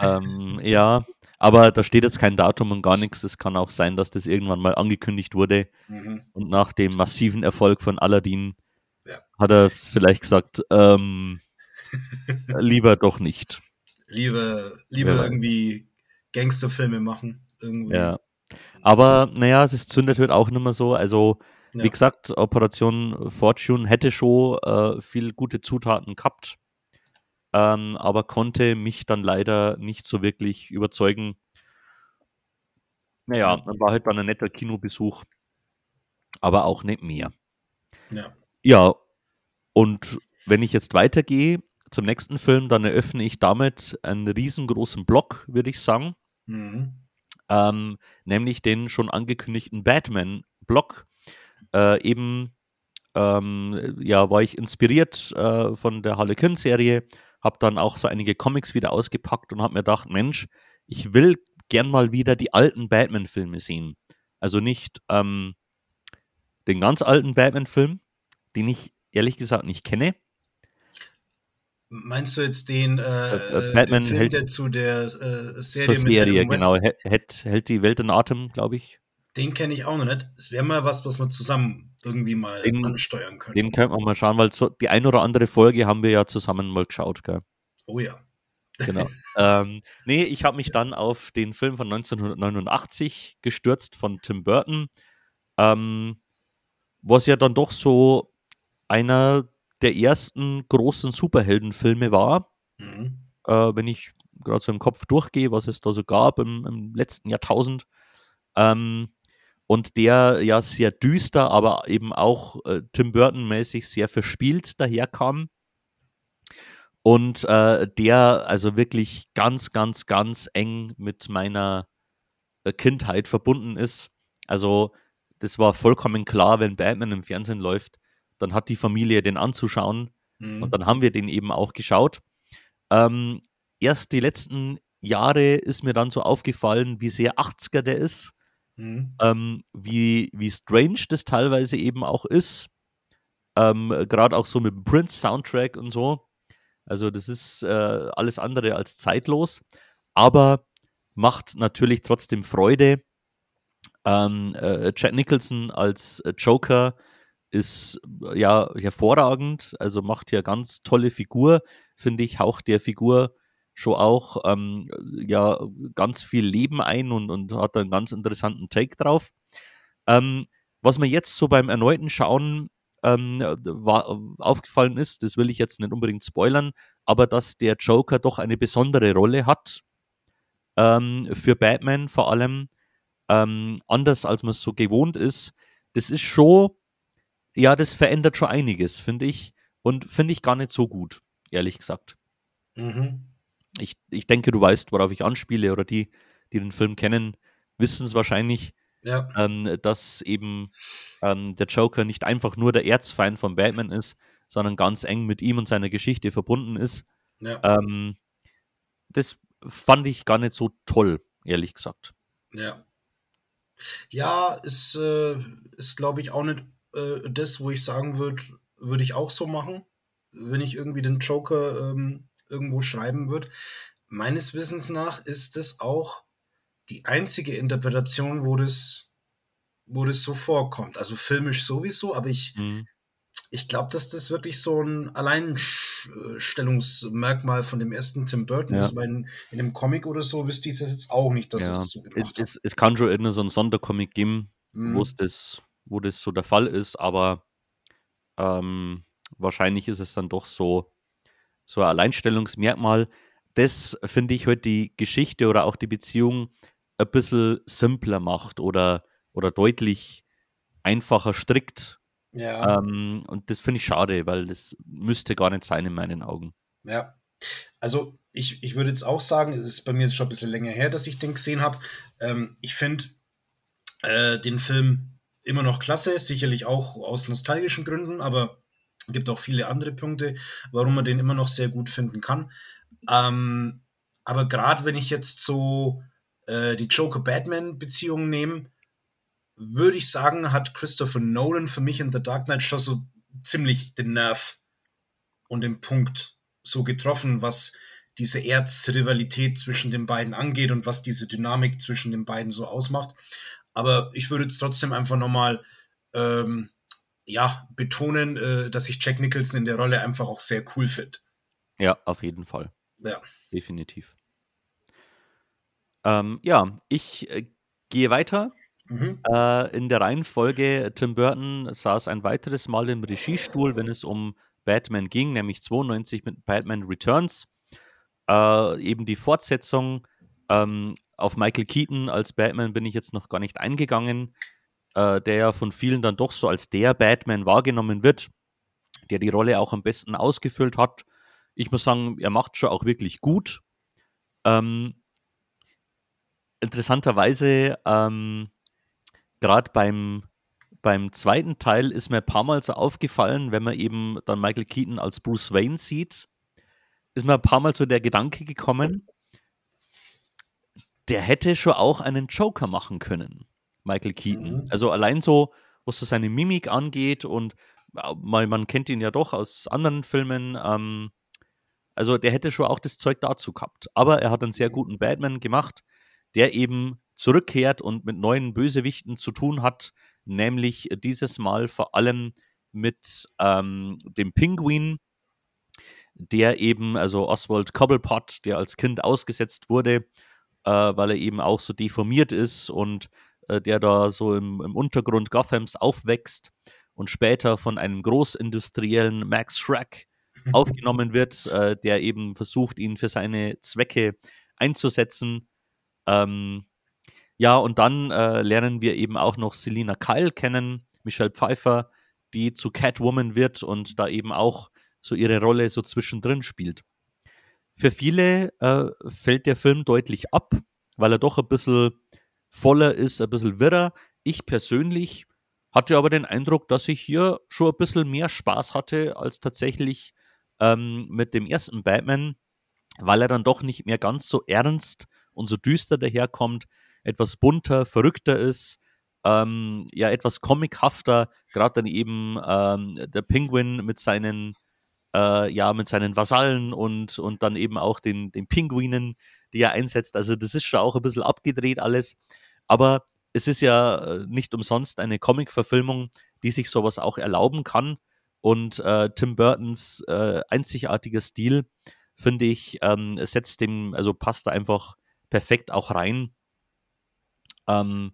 ähm, ja, aber da steht jetzt kein Datum und gar nichts. Es kann auch sein, dass das irgendwann mal angekündigt wurde. Mhm. Und nach dem massiven Erfolg von Aladdin ja. hat er vielleicht gesagt, ähm, lieber doch nicht. Lieber, lieber ja. irgendwie Gangsterfilme machen. Irgendwie. Ja. Aber naja, das zündet halt auch nicht mehr so. Also, ja. wie gesagt, Operation Fortune hätte schon äh, viel gute Zutaten gehabt ähm, aber konnte mich dann leider nicht so wirklich überzeugen. Naja, dann war halt dann ein netter Kinobesuch, aber auch nicht mehr. Ja. Ja, und wenn ich jetzt weitergehe zum nächsten Film, dann eröffne ich damit einen riesengroßen Block, würde ich sagen. Mhm. Ähm, nämlich den schon angekündigten Batman-Block. Äh, eben ähm, ja, war ich inspiriert äh, von der Harlequin-Serie habe dann auch so einige Comics wieder ausgepackt und habe mir gedacht, Mensch, ich will gern mal wieder die alten Batman-Filme sehen. Also nicht ähm, den ganz alten Batman-Film, den ich ehrlich gesagt nicht kenne. Meinst du jetzt den, äh, äh, äh Batman den Film, hält, der zu der äh, Serie, zur Serie genau, hält, hält die Welt in Atem, glaube ich. Den kenne ich auch noch nicht. Es wäre mal was, was wir zusammen irgendwie mal den, ansteuern können. Den könnte man mal schauen, weil so die ein oder andere Folge haben wir ja zusammen mal geschaut, gell? Oh ja. Genau. ähm, nee, ich habe mich dann auf den Film von 1989 gestürzt von Tim Burton, ähm, was ja dann doch so einer der ersten großen Superheldenfilme war. Mhm. Äh, wenn ich gerade so im Kopf durchgehe, was es da so gab im, im letzten Jahrtausend. Ähm, und der ja sehr düster, aber eben auch äh, Tim Burton-mäßig sehr verspielt daherkam. Und äh, der also wirklich ganz, ganz, ganz eng mit meiner äh, Kindheit verbunden ist. Also das war vollkommen klar, wenn Batman im Fernsehen läuft, dann hat die Familie den anzuschauen. Mhm. Und dann haben wir den eben auch geschaut. Ähm, erst die letzten Jahre ist mir dann so aufgefallen, wie sehr 80er der ist. Mhm. Ähm, wie, wie strange das teilweise eben auch ist. Ähm, Gerade auch so mit dem Prince-Soundtrack und so. Also, das ist äh, alles andere als zeitlos, aber macht natürlich trotzdem Freude. Ähm, äh, Jack Nicholson als äh, Joker ist ja hervorragend, also macht hier ganz tolle Figur, finde ich, haucht der Figur schon auch ähm, ja ganz viel Leben ein und, und hat einen ganz interessanten Take drauf. Ähm, was mir jetzt so beim erneuten Schauen ähm, war, aufgefallen ist, das will ich jetzt nicht unbedingt spoilern, aber dass der Joker doch eine besondere Rolle hat ähm, für Batman vor allem, ähm, anders als man es so gewohnt ist. Das ist schon, ja, das verändert schon einiges, finde ich, und finde ich gar nicht so gut, ehrlich gesagt. Mhm ich, ich denke, du weißt, worauf ich anspiele, oder die, die den Film kennen, wissen es wahrscheinlich, ja. ähm, dass eben ähm, der Joker nicht einfach nur der Erzfeind von Batman ist, sondern ganz eng mit ihm und seiner Geschichte verbunden ist. Ja. Ähm, das fand ich gar nicht so toll, ehrlich gesagt. Ja. Ja, ist, äh, ist glaube ich, auch nicht äh, das, wo ich sagen würde, würde ich auch so machen, wenn ich irgendwie den Joker ähm, irgendwo schreiben wird. Meines Wissens nach ist es auch die einzige Interpretation, wo das, wo das so vorkommt. Also filmisch sowieso, aber ich, mhm. ich glaube, dass das wirklich so ein Alleinstellungsmerkmal von dem ersten Tim Burton ja. ist, weil in, in, einem Comic oder so wüsste ich das jetzt auch nicht, dass ja. er das so gemacht es, hat. Es, es kann schon irgendeinen so einen Sondercomic geben, mhm. wo das, wo das so der Fall ist, aber ähm, wahrscheinlich ist es dann doch so, so ein Alleinstellungsmerkmal. Das finde ich heute halt die Geschichte oder auch die Beziehung ein bisschen simpler macht oder, oder deutlich einfacher strickt ja. Ähm, und das finde ich schade, weil das müsste gar nicht sein in meinen Augen. Ja. Also ich, ich würde jetzt auch sagen, es ist bei mir jetzt schon ein bisschen länger her, dass ich den gesehen habe. Ähm, ich finde äh, den Film immer noch klasse, sicherlich auch aus nostalgischen Gründen, aber gibt auch viele andere Punkte, warum man den immer noch sehr gut finden kann. Ähm, aber gerade wenn ich jetzt so äh, die Joker-Batman-Beziehung nehme, würde ich sagen, hat Christopher Nolan für mich in The Dark Knight schon so ziemlich den Nerv und den Punkt so getroffen, was diese Erzrivalität zwischen den beiden angeht und was diese Dynamik zwischen den beiden so ausmacht. Aber ich würde jetzt trotzdem einfach nochmal ähm, ja, betonen, äh, dass ich Jack Nicholson in der Rolle einfach auch sehr cool finde. Ja, auf jeden Fall. Ja. Definitiv. Ähm, ja, ich äh, gehe weiter Mhm. Äh, in der Reihenfolge, Tim Burton saß ein weiteres Mal im Regiestuhl, wenn es um Batman ging, nämlich 92 mit Batman Returns. Äh, eben die Fortsetzung ähm, auf Michael Keaton als Batman bin ich jetzt noch gar nicht eingegangen, äh, der ja von vielen dann doch so als der Batman wahrgenommen wird, der die Rolle auch am besten ausgefüllt hat. Ich muss sagen, er macht schon auch wirklich gut. Ähm, interessanterweise ähm, gerade beim, beim zweiten Teil ist mir ein paar Mal so aufgefallen, wenn man eben dann Michael Keaton als Bruce Wayne sieht, ist mir ein paar Mal so der Gedanke gekommen, der hätte schon auch einen Joker machen können, Michael Keaton. Mhm. Also allein so, was so seine Mimik angeht und man, man kennt ihn ja doch aus anderen Filmen. Ähm, also der hätte schon auch das Zeug dazu gehabt. Aber er hat einen sehr guten Batman gemacht, der eben zurückkehrt und mit neuen Bösewichten zu tun hat, nämlich dieses Mal vor allem mit ähm, dem Pinguin, der eben, also Oswald Cobblepot, der als Kind ausgesetzt wurde, äh, weil er eben auch so deformiert ist und äh, der da so im, im, Untergrund Gothams aufwächst und später von einem großindustriellen Max Shrek aufgenommen wird, äh, der eben versucht, ihn für seine Zwecke einzusetzen. Ähm, ja, und dann äh, lernen wir eben auch noch Selina Kyle kennen, Michelle Pfeiffer, die zu Catwoman wird und da eben auch so ihre Rolle so zwischendrin spielt. Für viele äh, fällt der Film deutlich ab, weil er doch ein bisschen voller ist, ein bisschen wirrer. Ich persönlich hatte aber den Eindruck, dass ich hier schon ein bisschen mehr Spaß hatte als tatsächlich ähm, mit dem ersten Batman, weil er dann doch nicht mehr ganz so ernst und so düster daherkommt, etwas bunter, verrückter ist, ähm, ja, etwas comichafter, gerade dann eben ähm, der Penguin mit seinen, äh, ja, mit seinen Vasallen und, und dann eben auch den, den Pinguinen, die er einsetzt. Also das ist schon auch ein bisschen abgedreht alles. Aber es ist ja äh, nicht umsonst eine Comic-Verfilmung, die sich sowas auch erlauben kann. Und äh, Tim Burtons äh, einzigartiger Stil, finde ich, ähm, setzt dem, also passt da einfach perfekt auch rein. Ähm,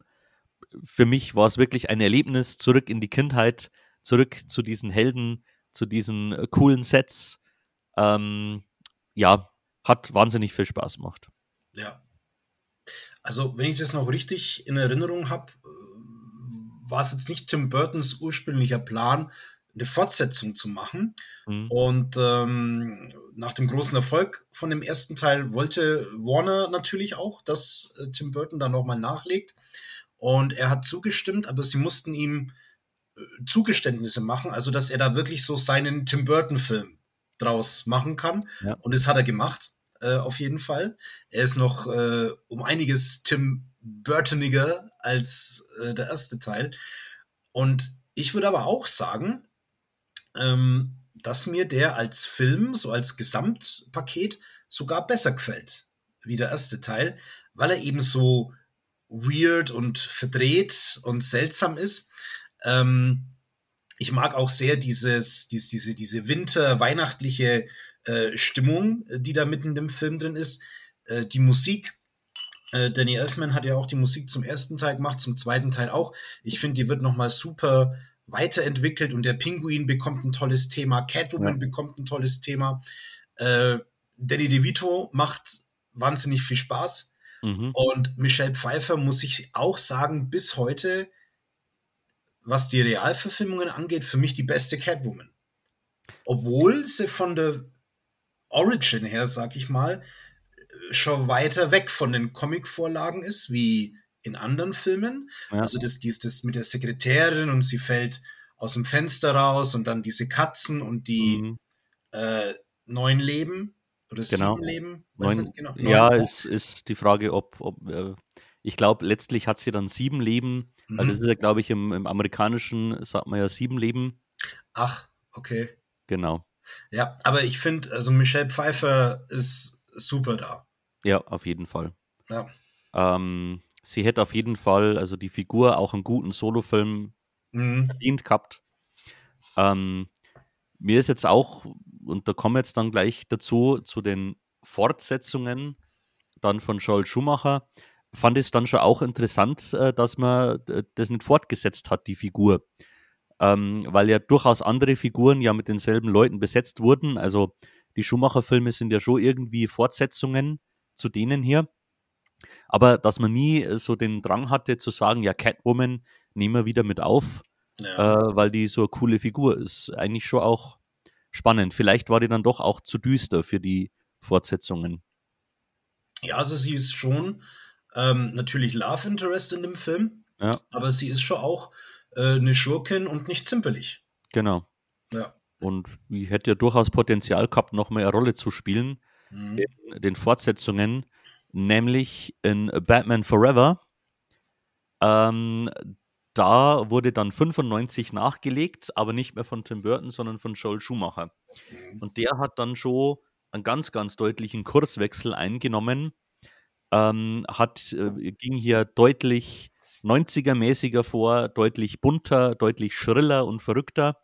für mich war es wirklich ein Erlebnis, zurück in die Kindheit, zurück zu diesen Helden, zu diesen äh, coolen Sets. Ähm, ja, hat wahnsinnig viel Spaß gemacht. Ja. Also, wenn ich das noch richtig in Erinnerung habe, äh, war es jetzt nicht Tim Burtons ursprünglicher Plan, eine Fortsetzung zu machen. Mhm. Und ähm, nach dem großen Erfolg von dem ersten Teil wollte Warner natürlich auch, dass äh, Tim Burton da nochmal nachlegt. Und er hat zugestimmt, aber sie mussten ihm Zugeständnisse machen, also dass er da wirklich so seinen Tim Burton-Film draus machen kann. Ja. Und das hat er gemacht, äh, auf jeden Fall. Er ist noch äh, um einiges Tim Burtoniger als äh, der erste Teil. Und ich würde aber auch sagen, ähm, dass mir der als Film, so als Gesamtpaket, sogar besser gefällt wie der erste Teil, weil er eben so weird und verdreht und seltsam ist. Ähm, ich mag auch sehr dieses, dies, diese, diese winter-weihnachtliche äh, Stimmung, äh, die da mitten im Film drin ist. Äh, die Musik. Äh, Danny Elfman hat ja auch die Musik zum ersten Teil gemacht, zum zweiten Teil auch. Ich finde, die wird nochmal super weiterentwickelt und der Pinguin bekommt ein tolles Thema, Catwoman ja. bekommt ein tolles Thema. Äh, Danny DeVito macht wahnsinnig viel Spaß. Mhm. Und Michelle Pfeiffer muss ich auch sagen, bis heute, was die Realverfilmungen angeht, für mich die beste Catwoman. Obwohl sie von der Origin her, sag ich mal, schon weiter weg von den Comic-Vorlagen ist, wie in anderen Filmen. Ja. Also das, dies, das mit der Sekretärin und sie fällt aus dem Fenster raus und dann diese Katzen und die mhm. äh, neun Leben oder genau. sieben Leben. Neun, genau. Neun ja, es ist die Frage, ob, ob äh, ich glaube, letztlich hat sie dann sieben Leben, mhm. weil das ist ja, glaube ich, im, im amerikanischen sagt man ja sieben Leben. Ach, okay. Genau. Ja, aber ich finde, also Michelle Pfeiffer ist super da. Ja, auf jeden Fall. Ja. Ähm, sie hätte auf jeden Fall, also die Figur, auch einen guten Solofilm mhm. verdient gehabt. Ähm, mir ist jetzt auch, und da kommen wir jetzt dann gleich dazu, zu den Fortsetzungen dann von Joel Schumacher, fand ich es dann schon auch interessant, äh, dass man das nicht fortgesetzt hat, die Figur. Ähm, weil ja durchaus andere Figuren ja mit denselben Leuten besetzt wurden. Also die Schumacher-Filme sind ja schon irgendwie Fortsetzungen zu denen hier. Aber dass man nie so den Drang hatte zu sagen, ja, Catwoman nehmen wir wieder mit auf, ja. äh, weil die so eine coole Figur ist. Eigentlich schon auch spannend. Vielleicht war die dann doch auch zu düster für die Fortsetzungen. Ja, also sie ist schon ähm, natürlich Love Interest in dem Film, ja. aber sie ist schon auch äh, eine Schurkin und nicht zimperlich. Genau. Ja. Und die hätte ja durchaus Potenzial gehabt, noch mehr eine Rolle zu spielen mhm. in den Fortsetzungen, nämlich in Batman Forever. Ähm, da wurde dann 95 nachgelegt, aber nicht mehr von Tim Burton, sondern von Joel Schumacher. Mhm. Und der hat dann schon einen ganz, ganz deutlichen Kurswechsel eingenommen. Ähm, hat, äh, ging hier deutlich 90er-mäßiger vor, deutlich bunter, deutlich schriller und verrückter.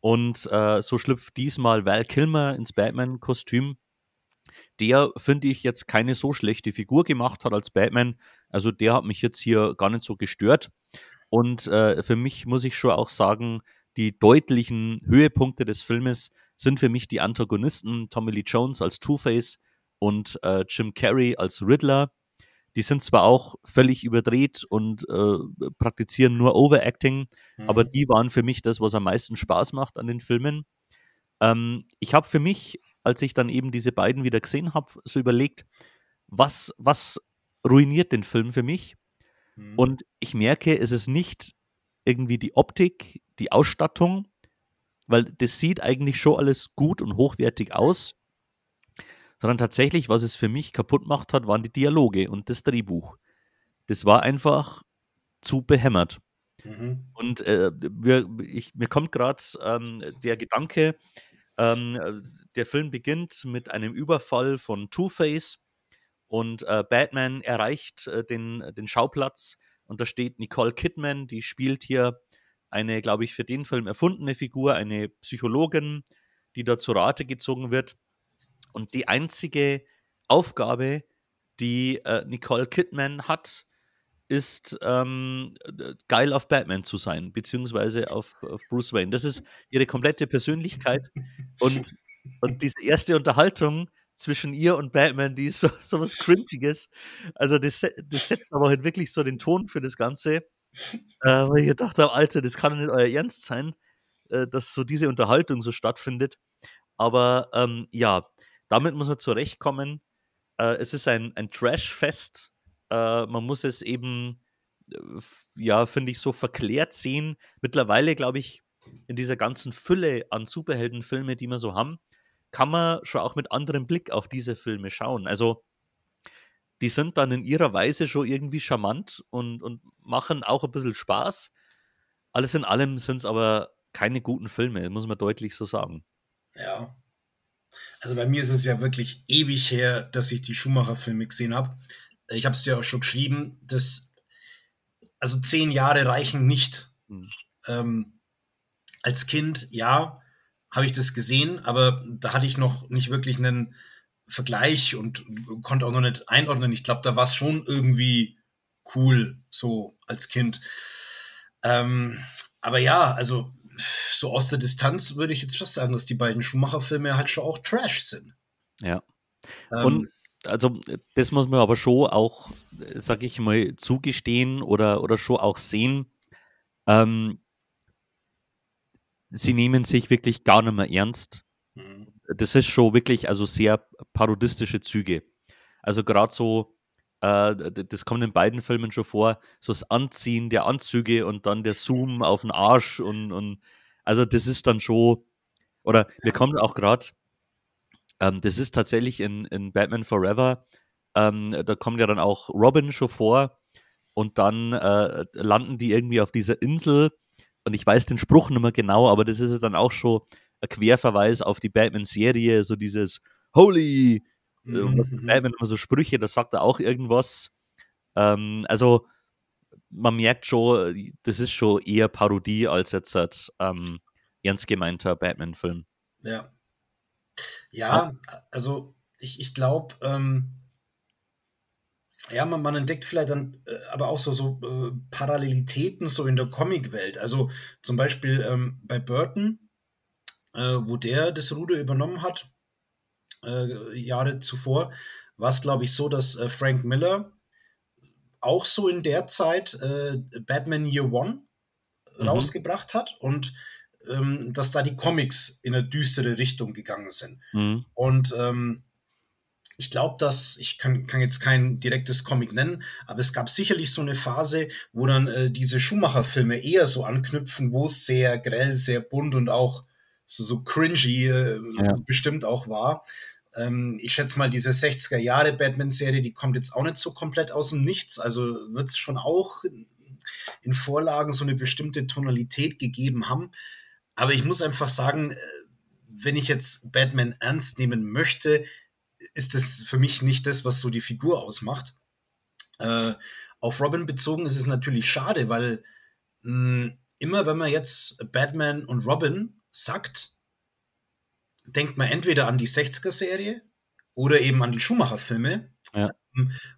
Und äh, so schlüpft diesmal Val Kilmer ins Batman-Kostüm. Der, finde ich, jetzt keine so schlechte Figur gemacht hat als Batman. Also der hat mich jetzt hier gar nicht so gestört. Und äh, für mich muss ich schon auch sagen, die deutlichen Höhepunkte des Filmes sind für mich die Antagonisten Tommy Lee Jones als Two-Face und äh, Jim Carrey als Riddler. Die sind zwar auch völlig überdreht und äh, praktizieren nur Overacting, mhm. aber die waren für mich das, was am meisten Spaß macht an den Filmen. Ähm, ich habe für mich, als ich dann eben diese beiden wieder gesehen habe, so überlegt, was, was ruiniert den Film für mich? Mhm. Und ich merke, es ist nicht irgendwie die Optik, die Ausstattung, weil das sieht eigentlich schon alles gut und hochwertig aus, sondern tatsächlich, was es für mich kaputt gemacht hat, waren die Dialoge und das Drehbuch. Das war einfach zu behämmert. Mhm. Und äh, mir, ich, mir kommt gerade ähm, der Gedanke, ähm, der Film beginnt mit einem Überfall von Two-Face und äh, Batman erreicht äh, den, den Schauplatz und da steht Nicole Kidman, die spielt hier eine, glaube ich, für den Film erfundene Figur, eine Psychologin, die da zu Rate gezogen wird. Und die einzige Aufgabe, die äh, Nicole Kidman hat, ist ähm, geil auf Batman zu sein, beziehungsweise auf, auf, Bruce Wayne. Das ist ihre komplette Persönlichkeit. Und, und diese erste Unterhaltung zwischen ihr und Batman, die ist so, so was Cringiges. Also das, das setzt aber halt wirklich so den Ton für das Ganze. Äh, weil ich gedacht habe, Alter, das kann nicht euer Ernst sein, äh, dass so diese Unterhaltung so stattfindet. Aber ähm, ja, damit muss man zurechtkommen. Äh, es ist ein, ein Trash-Fest. Äh, man muss es eben, äh, ja, finde ich, so verklärt sehen. Mittlerweile, glaube ich, in dieser ganzen Fülle an Superheldenfilme, die wir so haben, kann man schon auch mit anderem Blick auf diese Filme schauen. Also, die sind dann in ihrer Weise schon irgendwie charmant und, und machen auch ein bisschen Spaß. Alles in allem sind es aber keine guten Filme, muss man deutlich so sagen. Ja, also bei mir ist es ja wirklich ewig her, dass ich die Schumacher-Filme gesehen habe. Ich habe es ja auch schon geschrieben, dass also zehn Jahre reichen nicht. Mhm. Ähm, als Kind, ja, habe ich das gesehen, aber da hatte ich noch nicht wirklich einen Vergleich und konnte auch noch nicht einordnen. Ich glaube, da war es schon irgendwie cool, so als Kind. Ähm, aber ja, also so aus der Distanz würde ich jetzt schon sagen, dass die beiden Schumacher-Filme halt schon auch Trash sind. Ja. Ähm, und also das muss man aber schon auch, sag ich mal, zugestehen oder, oder schon auch sehen. Ähm, sie nehmen sich wirklich gar nicht mehr ernst. Mhm. Das ist schon wirklich, also sehr parodistische Züge. Also gerade so, das kommt in beiden Filmen schon vor, so das Anziehen der Anzüge und dann der Zoom auf den Arsch und, und also das ist dann schon, oder wir kommen auch gerade, ähm, das ist tatsächlich in, in Batman Forever, ähm, da kommt ja dann auch Robin schon vor und dann äh, landen die irgendwie auf dieser Insel und ich weiß den Spruch nicht mehr genau, aber das ist dann auch schon ein Querverweis auf die Batman-Serie, so dieses Holy, äh, mhm. Batman immer so Sprüche, da sagt er auch irgendwas. Ähm, also man merkt schon, das ist schon eher Parodie als jetzt ähm, ernst gemeinter Batman-Film. Ja. Ja, also ich, ich glaube, ähm, ja, man, man entdeckt vielleicht dann äh, aber auch so, so äh, Parallelitäten so in der Comicwelt. Also zum Beispiel ähm, bei Burton, äh, wo der das Ruder übernommen hat, äh, Jahre zuvor, war es, glaube ich, so, dass äh, Frank Miller auch so in der Zeit äh, Batman Year One mhm. rausgebracht hat und ähm, dass da die Comics in eine düstere Richtung gegangen sind. Mhm. Und ähm, ich glaube, dass, ich kann, kann jetzt kein direktes Comic nennen, aber es gab sicherlich so eine Phase, wo dann äh, diese Schumacher-Filme eher so anknüpfen, wo es sehr grell, sehr bunt und auch so, so cringy äh, ja. bestimmt auch war. Ähm, ich schätze mal, diese 60er Jahre Batman-Serie, die kommt jetzt auch nicht so komplett aus dem Nichts. Also wird es schon auch in Vorlagen so eine bestimmte Tonalität gegeben haben. Aber ich muss einfach sagen, äh, wenn ich jetzt Batman ernst nehmen möchte, ist das für mich nicht das, was so die Figur ausmacht. Äh, auf Robin bezogen ist es natürlich schade, weil mh, hm, immer wenn man jetzt Batman und Robin sagt, denkt man entweder an die 60er-Serie oder eben an die Schumacher-Filme. Ja.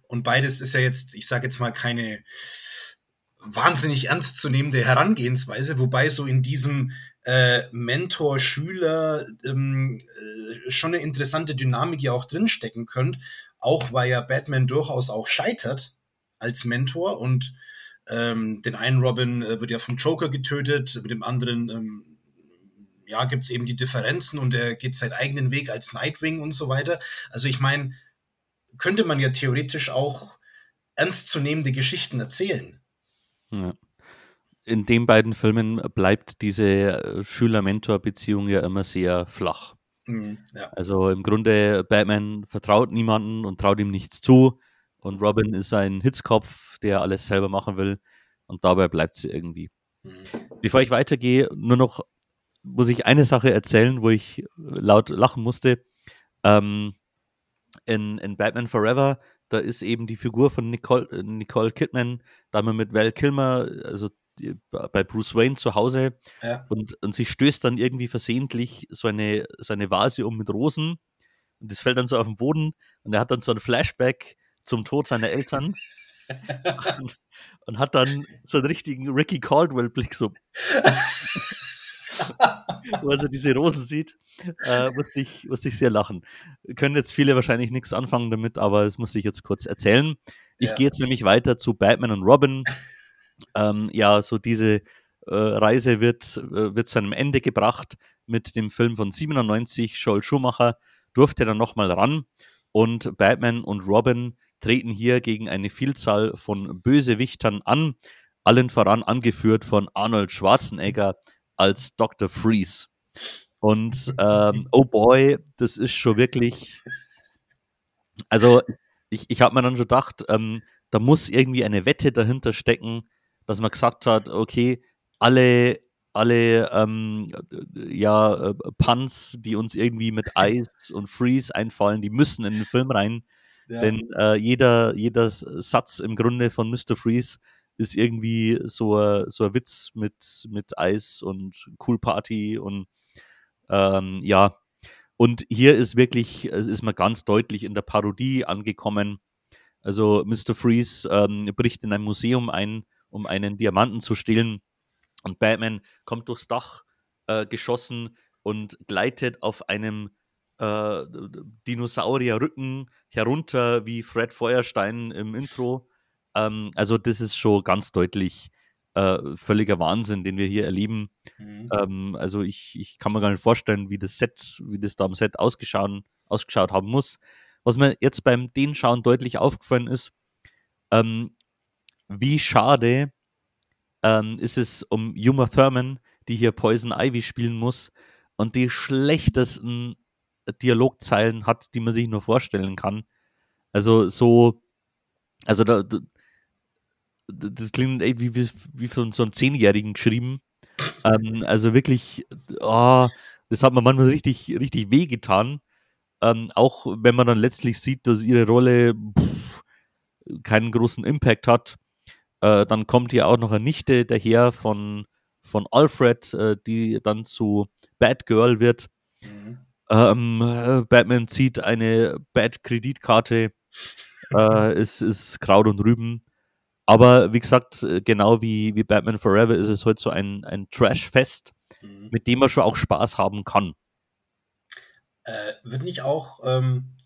Und beides ist ja jetzt, ich sage jetzt mal, keine wahnsinnig ernstzunehmende Herangehensweise, wobei so in diesem äh, Mentor, Schüler ähm, äh, schon eine interessante Dynamik ja auch drinstecken könnte, auch weil ja Batman durchaus auch scheitert als Mentor und ähm, den einen Robin äh, wird ja vom Joker getötet, mit dem anderen ähm, ja, gibt es eben die Differenzen und er geht seinen eigenen Weg als Nightwing und so weiter. Also ich meine, könnte man ja theoretisch auch ernstzunehmende Geschichten erzählen. Ja in den beiden Filmen bleibt diese äh, Schüler-Mentor-Beziehung ja immer sehr flach. Mhm, ja. Also im Grunde, Batman vertraut niemanden und traut ihm nichts zu. Und Robin ist ein Hitzkopf, der alles selber machen will. Und dabei bleibt sie irgendwie. Mhm. Bevor ich weitergehe, nur noch muss ich eine Sache erzählen, wo ich laut lachen musste. Ähm, in, in Batman Forever, da ist eben die Figur von Nicole, Nicole Kidman, da haben wir mit Val Kilmer, also bei Bruce Wayne zu Hause ja. und, und sie stößt dann irgendwie versehentlich so eine, so eine Vase um mit Rosen und das fällt dann so auf den Boden und er hat dann so ein Flashback zum Tod seiner Eltern und, und, hat dann so einen richtigen Ricky Caldwell-Blick so. wo er so diese Rosen sieht, äh, musste, ich, musste ich sehr lachen. Können jetzt viele wahrscheinlich nichts anfangen damit, aber das musste ich jetzt kurz erzählen. Ich ja. gehe jetzt nämlich weiter zu Batman und Robin ähm, ja, so diese äh, Reise wird, äh, wird zu einem Ende gebracht mit dem Film von 97. Joel Schumacher durfte dann nochmal ran und Batman und Robin treten hier gegen eine Vielzahl von Bösewichtern an, allen voran angeführt von Arnold Schwarzenegger als Dr. Freeze. Und ähm, oh boy, das ist schon wirklich. Also, ich, ich habe mir dann schon gedacht, ähm, da muss irgendwie eine Wette dahinter stecken, dass man gesagt hat, okay, alle, alle ähm, ja, äh, Punts, die uns irgendwie mit Ice und Freeze einfallen, die müssen in den Film rein. Ja. Denn äh, jeder, jeder Satz im Grunde von Mr. Freeze ist irgendwie so ein, so Witz mit, mit Eis und Cool Party und ähm, ja. Und hier ist wirklich, es ist mal ganz deutlich in der Parodie angekommen. Also Mr. Freeze ähm, bricht in ein Museum ein, um einen Diamanten zu stehlen. Und Batman kommt durchs Dach äh, geschossen und gleitet auf einem äh, Dinosaurierrücken herunter wie Fred Feuerstein im Intro. Ähm, also das ist schon ganz deutlich äh, völliger Wahnsinn, den wir hier erleben. Mhm. Ähm, also ich, ich kann mir gar nicht vorstellen, wie das Set, wie das da am Set ausgeschaut, ausgeschaut haben muss. Was mir jetzt beim den Schauen deutlich aufgefallen ist, ähm, wie schade ähm, ist es um Uma Thurman, die hier Poison Ivy spielen muss und die schlechtesten Dialogzeilen hat, die man sich nur vorstellen kann. Also so, also da, das klingt ey, wie, wie, von so einem Zehnjährigen geschrieben. Ähm, also wirklich, oh, das hat mir manchmal richtig, richtig wehgetan. Ähm, auch wenn man dann letztlich sieht, dass ihre Rolle pff, keinen großen Impact hat. Äh, dann kommt hier auch noch eine Nichte daher von, von Alfred, äh, die dann zu Batgirl wird. Mhm. Ähm, äh, Batman zieht eine Bad-Kreditkarte. äh, es ist Kraut und Rüben. Aber wie gesagt, äh, genau wie, wie Batman Forever ist es heute halt so ein, ein Trash-Fest, mhm. mit dem man schon auch Spaß haben kann. Äh, wird nicht auch ähm,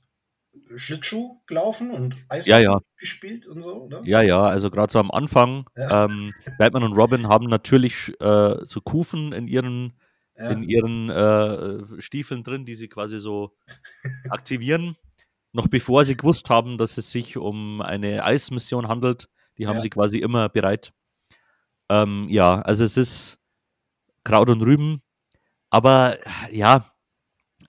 Schlittschuh gelaufen und Eis ja, ja. gespielt und so, oder? Ja, ja, also gerade so am Anfang. Ja. Ähm, Batman und Robin haben natürlich äh, so Kufen in ihren, ja. in ihren äh, Stiefeln drin, die sie quasi so aktivieren. Noch bevor sie gewusst haben, dass es sich um eine Eismission handelt. Die haben sie quasi immer bereit. Ähm, ja, also es ist Kraut und Rüben. Aber ja,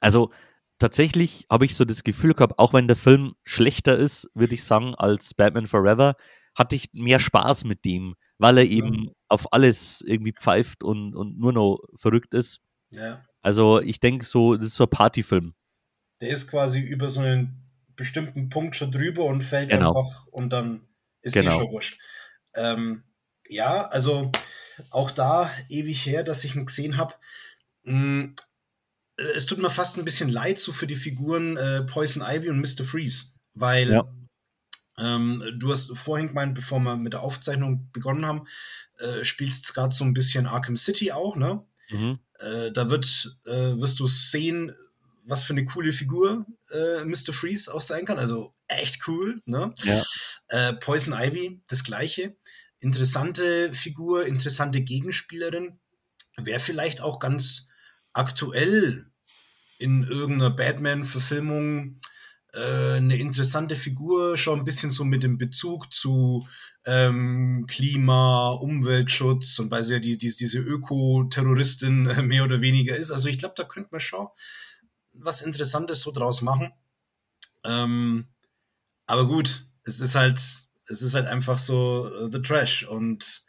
also tatsächlich habe ich so das Gefühl gehabt, auch wenn der Film schlechter ist, würde ich sagen, als Batman Forever, hatte ich mehr Spaß mit dem, weil er eben ja. auf alles irgendwie pfeift und, und nur noch verrückt ist. Ja. Also ich denke so, das ist so ein Partyfilm. Der ist quasi über so einen bestimmten Punkt schon drüber und fällt genau. einfach und dann ist eh genau. eh schon wurscht. Ähm, ja, also auch da ewig her, dass ich ihn gesehen habe. Hm, es tut mir fast ein bisschen leid so für die Figuren äh, Poison Ivy und Mr. Freeze, weil ja. ähm, du hast vorhin gemeint, bevor wir mit der Aufzeichnung begonnen haben, äh, spielst gerade so ein bisschen Arkham City auch, ne? Mhm. Äh, da wird, äh, wirst du sehen, was für eine coole Figur äh, Mr. Freeze auch sein kann. Also echt cool, ne? Ja. Äh, Poison Ivy, das gleiche. Interessante Figur, interessante Gegenspielerin. Wäre vielleicht auch ganz aktuell in irgendeiner Batman-Verfilmung äh, eine interessante Figur, schon ein bisschen so mit dem Bezug zu ähm, Klima, Umweltschutz und weil sie ja die, die, diese Öko-Terroristin mehr oder weniger ist. Also ich glaube, da könnte man schon was Interessantes so draus machen. Ähm, aber gut, es ist halt, es ist halt einfach so uh, The Trash und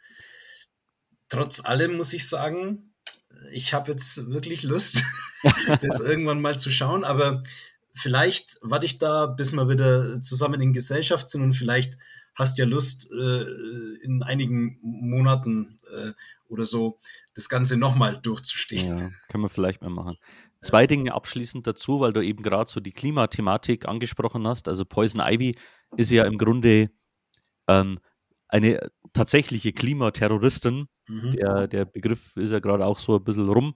trotz allem muss ich sagen, ich habe jetzt wirklich Lust, das irgendwann mal zu schauen, aber vielleicht warte ich da, bis wir wieder zusammen in Gesellschaft sind und vielleicht hast ja Lust, äh, in einigen Monaten äh, oder so das Ganze nochmal durchzustehen. Ja, können wir vielleicht mal machen. Zwei Dinge abschließend dazu, weil du eben gerade so die Klimathematik angesprochen hast. Also Poison Ivy ist ja im Grunde ähm, eine tatsächliche Klimaterroristin, Mhm. Der, der Begriff ist ja gerade auch so ein bisschen rum.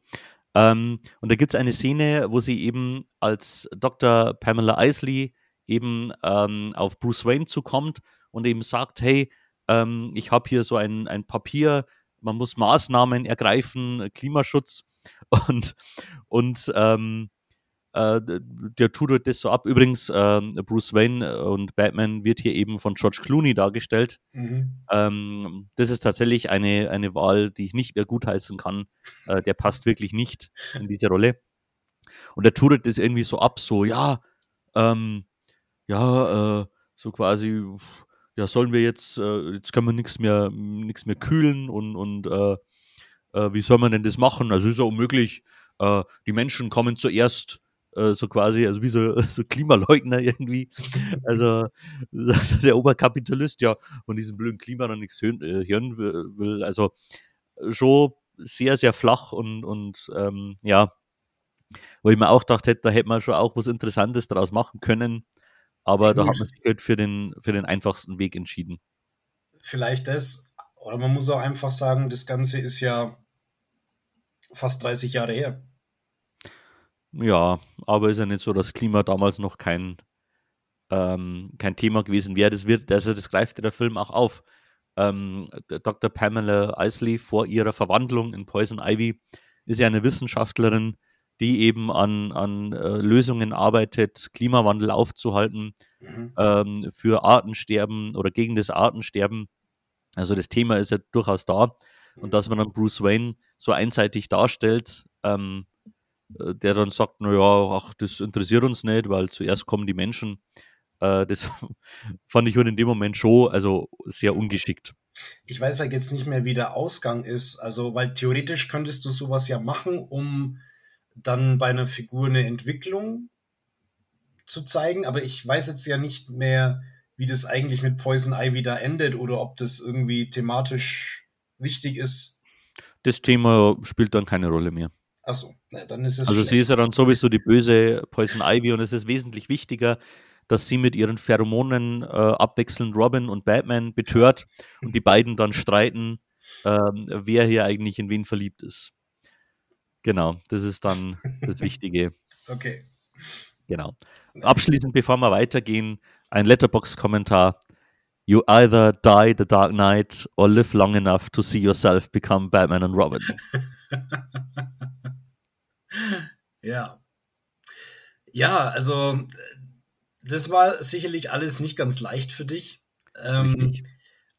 Ähm, und da gibt es eine Szene, wo sie eben als Dr. Pamela Isley eben ähm, auf Bruce Wayne zukommt und eben sagt, hey, ähm, ich habe hier so ein, ein Papier, man muss Maßnahmen ergreifen, Klimaschutz und, und ähm, äh, der tut halt das so ab. Übrigens, äh, Bruce Wayne und Batman wird hier eben von George Clooney dargestellt. Mhm. Ähm, das ist tatsächlich eine, eine Wahl, die ich nicht mehr gutheißen kann. Äh, der passt wirklich nicht in diese Rolle. Und er tut halt das irgendwie so ab, so, ja, ähm, ja, äh, so quasi, ja, sollen wir jetzt, äh, jetzt können wir nichts mehr, nichts mehr kühlen und, und äh, wie soll man denn das machen? Also ist ja unmöglich. die Menschen kommen zuerst äh, so quasi, also wie so, so Klimaleugner irgendwie. Also der Oberkapitalist ja von diesem blöden Klima noch nichts hören, äh, hören will. Also schon sehr, sehr flach und, und ähm, ja, wo ich mir auch gedacht hätte, da hätte man schon auch was Interessantes daraus machen können. Aber Gut. da hat man sich halt für den, für den einfachsten Weg entschieden. Vielleicht das, oder man muss auch einfach sagen, das Ganze ist ja fast 30 Jahre her. Ja, aber ist ja nicht so, dass Klima damals noch kein, ähm, kein Thema gewesen wäre. Das wird, also das greift der Film auch auf. Ähm, Dr. Pamela Isley vor ihrer Verwandlung in Poison Ivy ist ja eine Wissenschaftlerin, die eben an, an äh, Lösungen arbeitet, Klimawandel aufzuhalten, mhm. ähm, für Artensterben oder gegen das Artensterben. Also das Thema ist ja durchaus da. Und mhm. dass man dann Bruce Wayne so einseitig darstellt, ähm, äh, der dann sagt, naja, ach, das interessiert uns nicht, weil zuerst kommen die Menschen. Äh, das fand ich in dem Moment schon also sehr ungeschickt. Ich weiß halt jetzt nicht mehr, wie der Ausgang ist. Also, weil theoretisch könntest du sowas ja machen, um dann bei einer Figur eine Entwicklung zu zeigen, aber ich weiß jetzt ja nicht mehr, wie das eigentlich mit Poison Ivy da endet oder ob das irgendwie thematisch wichtig ist. Das Thema spielt dann keine Rolle mehr. Achso, dann ist es. Also, schlecht. sie ist ja dann sowieso die böse Poison Ivy und es ist wesentlich wichtiger, dass sie mit ihren Pheromonen äh, abwechselnd Robin und Batman betört und die beiden dann streiten, äh, wer hier eigentlich in wen verliebt ist. Genau, das ist dann das Wichtige. okay. Genau. Abschließend, bevor wir weitergehen, ein Letterbox-Kommentar. You either die the Dark Knight or live long enough to see yourself become Batman and Robin. ja. Ja, also das war sicherlich alles nicht ganz leicht für dich. Ähm,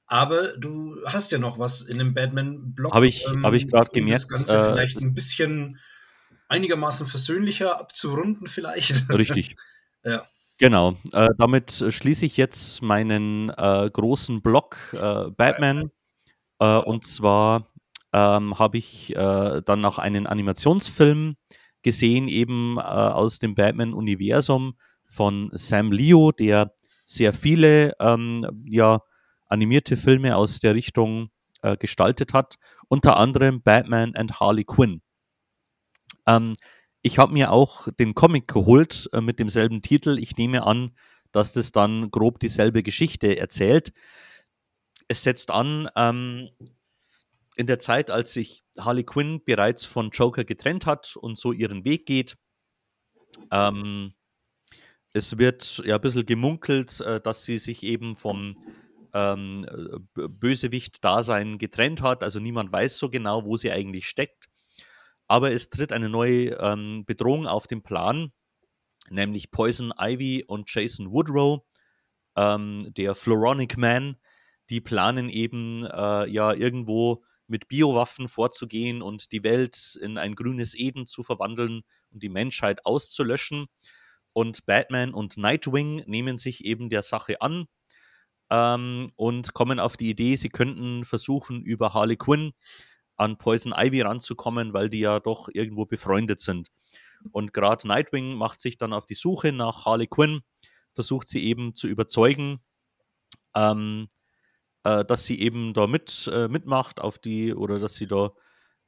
aber du hast ja noch was in dem Batman-Blog. Habe ich, ähm, hab ich gerade gemerkt. Das Ganze äh, vielleicht ein bisschen einigermaßen versöhnlicher abzurunden, vielleicht. Richtig. ja. Genau. Äh, damit schließe ich jetzt meinen äh, großen Blog äh, Batman. Äh, und zwar ähm, habe ich äh, dann noch einen Animationsfilm gesehen, eben aus dem Batman-Universum von Sam Leo, der sehr viele ähm, ja, animierte Filme aus der Richtung äh, gestaltet hat, unter anderem Batman and Harley Quinn. Ähm, ich habe mir auch den Comic geholt äh, mit demselben Titel. Ich nehme an, dass das dann grob dieselbe Geschichte erzählt. Es setzt an ähm, in der Zeit, als sich Harley Quinn bereits von Joker getrennt hat und so ihren Weg geht. Ähm, es wird ja ein bisschen gemunkelt, äh, dass sie sich eben vom ähm, Bösewicht-Dasein getrennt hat. Also niemand weiß so genau, wo sie eigentlich steckt. Aber es tritt eine neue ähm, Bedrohung auf den Plan, nämlich Poison Ivy und Jason Woodrow, ähm, der Floronic Man. Die planen eben äh, ja irgendwo mit Biowaffen vorzugehen und die Welt in ein grünes Eden zu verwandeln und die Menschheit auszulöschen. Und Batman und Nightwing nehmen sich eben der Sache an ähm, und kommen auf die Idee, sie könnten versuchen, über Harley Quinn an Poison Ivy ranzukommen, weil die ja doch irgendwo befreundet sind. Und gerade Nightwing macht sich dann auf die Suche nach Harley Quinn, versucht sie eben zu überzeugen, ähm, äh, dass sie eben da mit, äh, mitmacht auf die, oder dass sie da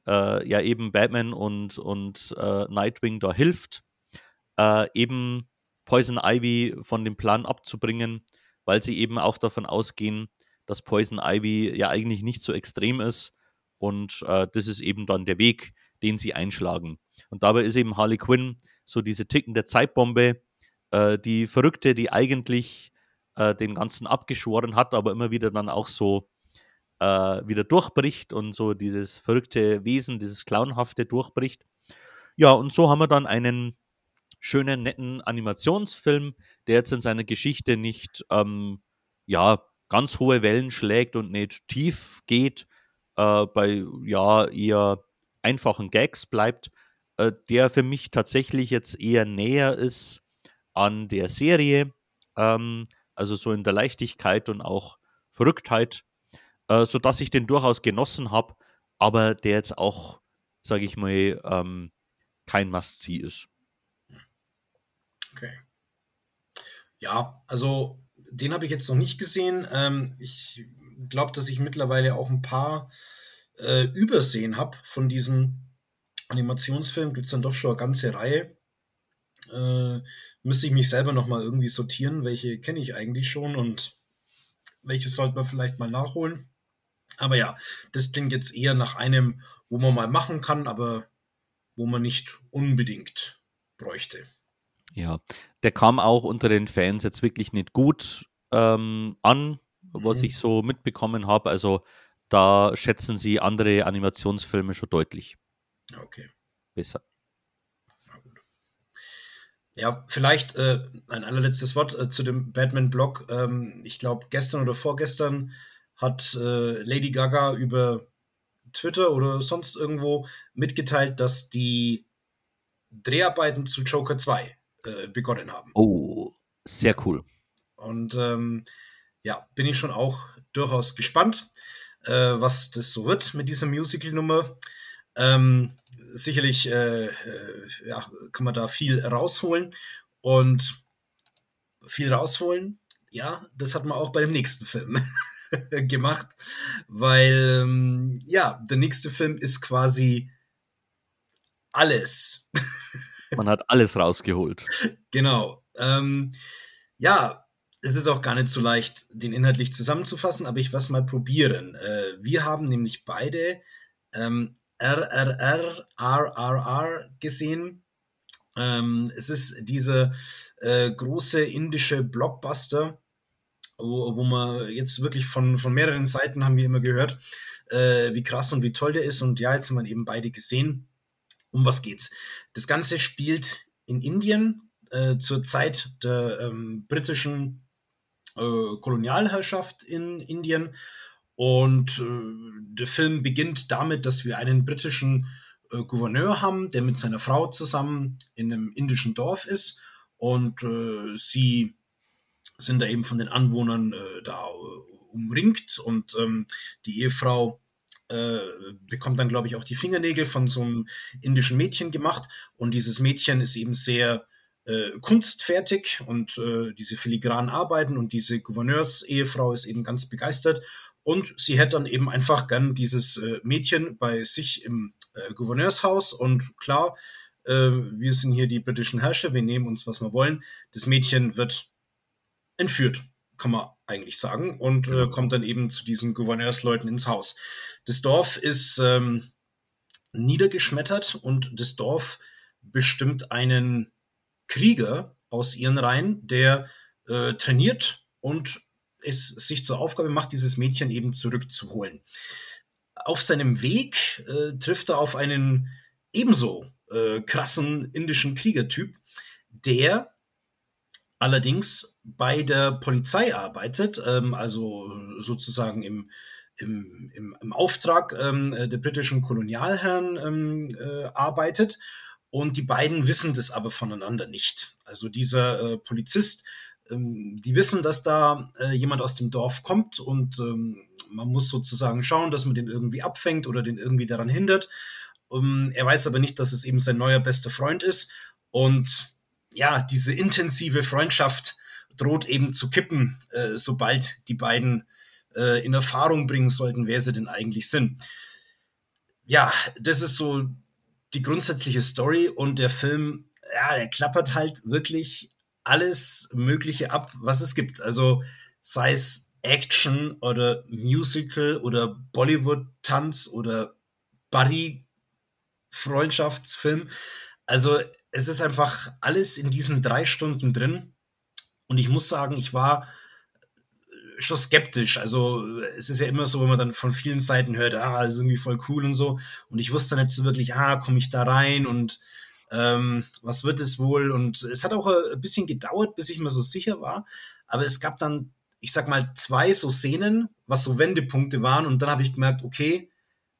äh, ja eben Batman und, und äh, Nightwing da hilft äh, eben Poison Ivy von dem Plan abzubringen, weil sie eben auch davon ausgehen, dass Poison Ivy ja eigentlich nicht so extrem ist. Und äh, das ist eben dann der Weg, den sie einschlagen. Und dabei ist eben Harley Quinn so diese tickende Zeitbombe, äh, die Verrückte, die eigentlich äh, den Ganzen abgeschworen hat, aber immer wieder dann auch so äh, wieder durchbricht und so dieses verrückte Wesen, dieses Clownhafte durchbricht. Ja, und so haben wir dann einen schönen, netten Animationsfilm, der jetzt in seiner Geschichte nicht ähm, ja, ganz hohe Wellen schlägt und nicht tief geht, äh, bei ja eher einfachen Gags bleibt, äh, der für mich tatsächlich jetzt eher näher ist an der Serie, ähm, also so in der Leichtigkeit und auch Verrücktheit, äh, sodass ich den durchaus genossen habe, aber der jetzt auch, sage ich mal, ähm, kein Must-See ist. Okay. Ja, also den habe ich jetzt noch nicht gesehen. Ähm, ich glaube, dass ich mittlerweile auch ein paar äh, übersehen habe von diesen Animationsfilmen. Gibt es dann doch schon eine ganze Reihe. Äh, müsste ich mich selber noch mal irgendwie sortieren, welche kenne ich eigentlich schon und welche sollte man vielleicht mal nachholen. Aber ja, das klingt jetzt eher nach einem, wo man mal machen kann, aber wo man nicht unbedingt bräuchte. Ja, der kam auch unter den Fans jetzt wirklich nicht gut ähm, an, was mhm. ich so mitbekommen habe. Also da schätzen sie andere Animationsfilme schon deutlich. Okay. Besser. Ja, vielleicht äh, ein allerletztes Wort äh, zu dem Batman-Blog. Ähm, ich glaube, gestern oder vorgestern hat äh, Lady Gaga über Twitter oder sonst irgendwo mitgeteilt, dass die Dreharbeiten zu Joker 2 äh, begonnen haben. Oh, sehr cool. Und ähm, ja, bin ich schon auch durchaus gespannt, äh, was das so wird mit dieser Musical-Nummer. Ähm, sicherlich äh, äh, ja, kann man da viel rausholen und viel rausholen. Ja, das hat man auch bei dem nächsten Film gemacht, weil ähm, ja, der nächste Film ist quasi alles. man hat alles rausgeholt. Genau. Ähm, ja, es ist auch gar nicht so leicht, den inhaltlich zusammenzufassen, aber ich was mal probieren. Äh, wir haben nämlich beide ähm, RRR, RRR gesehen. Ähm, es ist diese äh, große indische Blockbuster, wo, wo man jetzt wirklich von, von mehreren Seiten haben wir immer gehört, äh, wie krass und wie toll der ist. Und ja, jetzt haben wir eben beide gesehen. Um was geht's? Das Ganze spielt in Indien äh, zur Zeit der ähm, britischen äh, Kolonialherrschaft in Indien und äh, der Film beginnt damit, dass wir einen britischen äh, Gouverneur haben, der mit seiner Frau zusammen in einem indischen Dorf ist. Und äh, sie sind da eben von den Anwohnern äh, da umringt. Und ähm, die Ehefrau bekommt dann, glaube ich, auch die Fingernägel von so einem indischen Mädchen gemacht. Und dieses Mädchen ist eben sehr äh, kunstfertig und äh, diese filigranen Arbeiten und diese Gouverneurs-Ehefrau ist eben ganz begeistert und sie hätte dann eben einfach gern dieses äh, Mädchen bei sich im äh, Gouverneurshaus. Und klar, äh, wir sind hier die britischen Herrscher, wir nehmen uns, was wir wollen. Das Mädchen wird entführt, kann man eigentlich sagen, und äh, kommt dann eben zu diesen Gouverneursleuten ins Haus. Das Dorf ist ähm, niedergeschmettert und das Dorf bestimmt einen Krieger aus ihren Reihen, der äh, trainiert und es sich zur Aufgabe macht, dieses Mädchen eben zurückzuholen. Auf seinem Weg äh, trifft er auf einen ebenso äh, krassen indischen Kriegertyp, der allerdings bei der Polizei arbeitet, ähm, also sozusagen im, im, im, im Auftrag ähm, der britischen Kolonialherren ähm, äh, arbeitet. Und die beiden wissen das aber voneinander nicht. Also dieser äh, Polizist ähm, die wissen, dass da äh, jemand aus dem Dorf kommt und ähm, man muss sozusagen schauen, dass man den irgendwie abfängt oder den irgendwie daran hindert. Um, ähm, er weiß aber nicht, dass es eben sein neuer bester Freund ist. Und ja, diese intensive Freundschaft droht eben zu kippen, äh, sobald die beiden äh, in Erfahrung bringen sollten, wer sie denn eigentlich sind. Ja, das ist so die grundsätzliche Story und der Film, ja, der klappert halt wirklich alles Mögliche ab, was es gibt. Also sei es Action oder Musical oder Bollywood-Tanz oder Buddy-Freundschaftsfilm. Also es ist einfach alles in diesen drei Stunden drin. Und ich muss sagen, ich war schon skeptisch. Also es ist ja immer so, wenn man dann von vielen Seiten hört, ah, ist irgendwie voll cool und so. Und ich wusste nicht so wirklich, ah, komme ich da rein und ähm, was wird es wohl? Und es hat auch ein bisschen gedauert, bis ich mir so sicher war. Aber es gab dann, ich sag mal, zwei so Szenen, was so Wendepunkte waren. Und dann habe ich gemerkt, okay,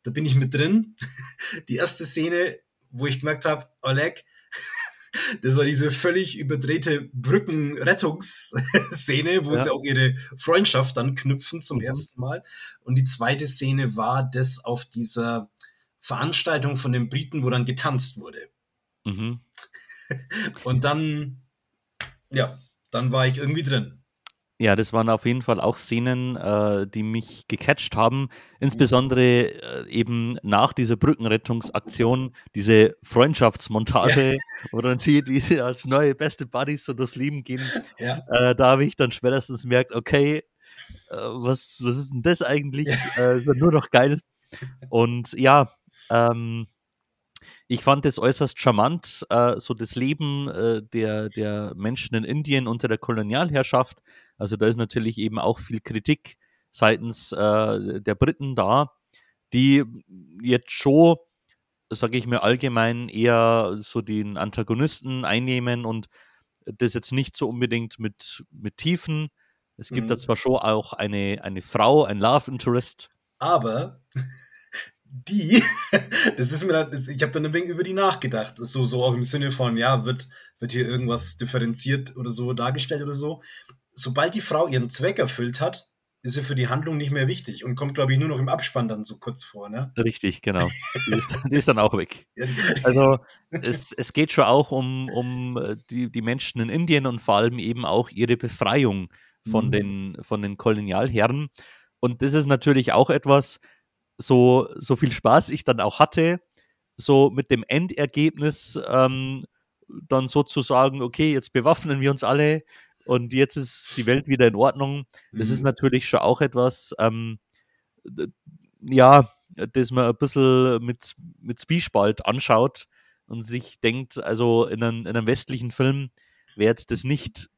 da bin ich mit drin. Die erste Szene, wo ich gemerkt habe, Oleg, das war diese völlig überdrehte Brückenrettungsszene, wo ja. sie auch ihre Freundschaft dann knüpfen zum mhm. ersten Mal. Und die zweite Szene war das auf dieser Veranstaltung von den Briten, wo dann getanzt wurde. Mhm. Und dann, Ja, dann war ich irgendwie drin. Ja, das waren auf jeden Fall auch Szenen, äh, die mich gecatcht haben. Insbesondere äh, eben nach dieser Brückenrettungsaktion, diese Freundschaftsmontage, ja. wo dann sieht, wie sie als neue beste Buddies so durchs Leben gehen. Ja. Äh, da habe ich dann spätestens gemerkt, okay, äh, was, was ist denn das eigentlich? Äh, ist nur noch geil. Und ja, ähm, ich fand es äußerst charmant, äh, so das Leben äh, der, der Menschen in Indien unter der Kolonialherrschaft. Also da ist natürlich eben auch viel Kritik seitens äh, der Briten da, die jetzt schon, sage ich mir allgemein, eher so den Antagonisten einnehmen und das jetzt nicht so unbedingt mit, mit Tiefen. Es gibt mhm. da zwar schon auch eine, eine Frau, ein Love Interest. Aber die, das ist mir, das, ich habe dann ein wenig über die nachgedacht. So, so auch im Sinne von, ja, wird, wird hier irgendwas differenziert oder so dargestellt oder so. Sobald die Frau ihren Zweck erfüllt hat, ist sie für die Handlung nicht mehr wichtig und kommt, glaube ich, nur noch im Abspann dann so kurz vor, ne? Richtig, genau. Die ist, die ist dann auch weg. Also es, es geht schon auch um, um äh, die, die Menschen in Indien und vor allem eben auch ihre Befreiung von, mhm. den, von den Kolonialherren. Und das ist natürlich auch etwas, so, so viel Spaß ich dann auch hatte, so mit dem Endergebnis ähm, dann sozusagen, okay, jetzt bewaffnen wir uns alle und jetzt ist die Welt wieder in Ordnung. Das mhm. ist natürlich schon auch etwas, ähm, ja, das man ein bisschen mit, mit Zwiespalt anschaut und sich denkt, also in einem, in einem westlichen Film wäre jetzt das nicht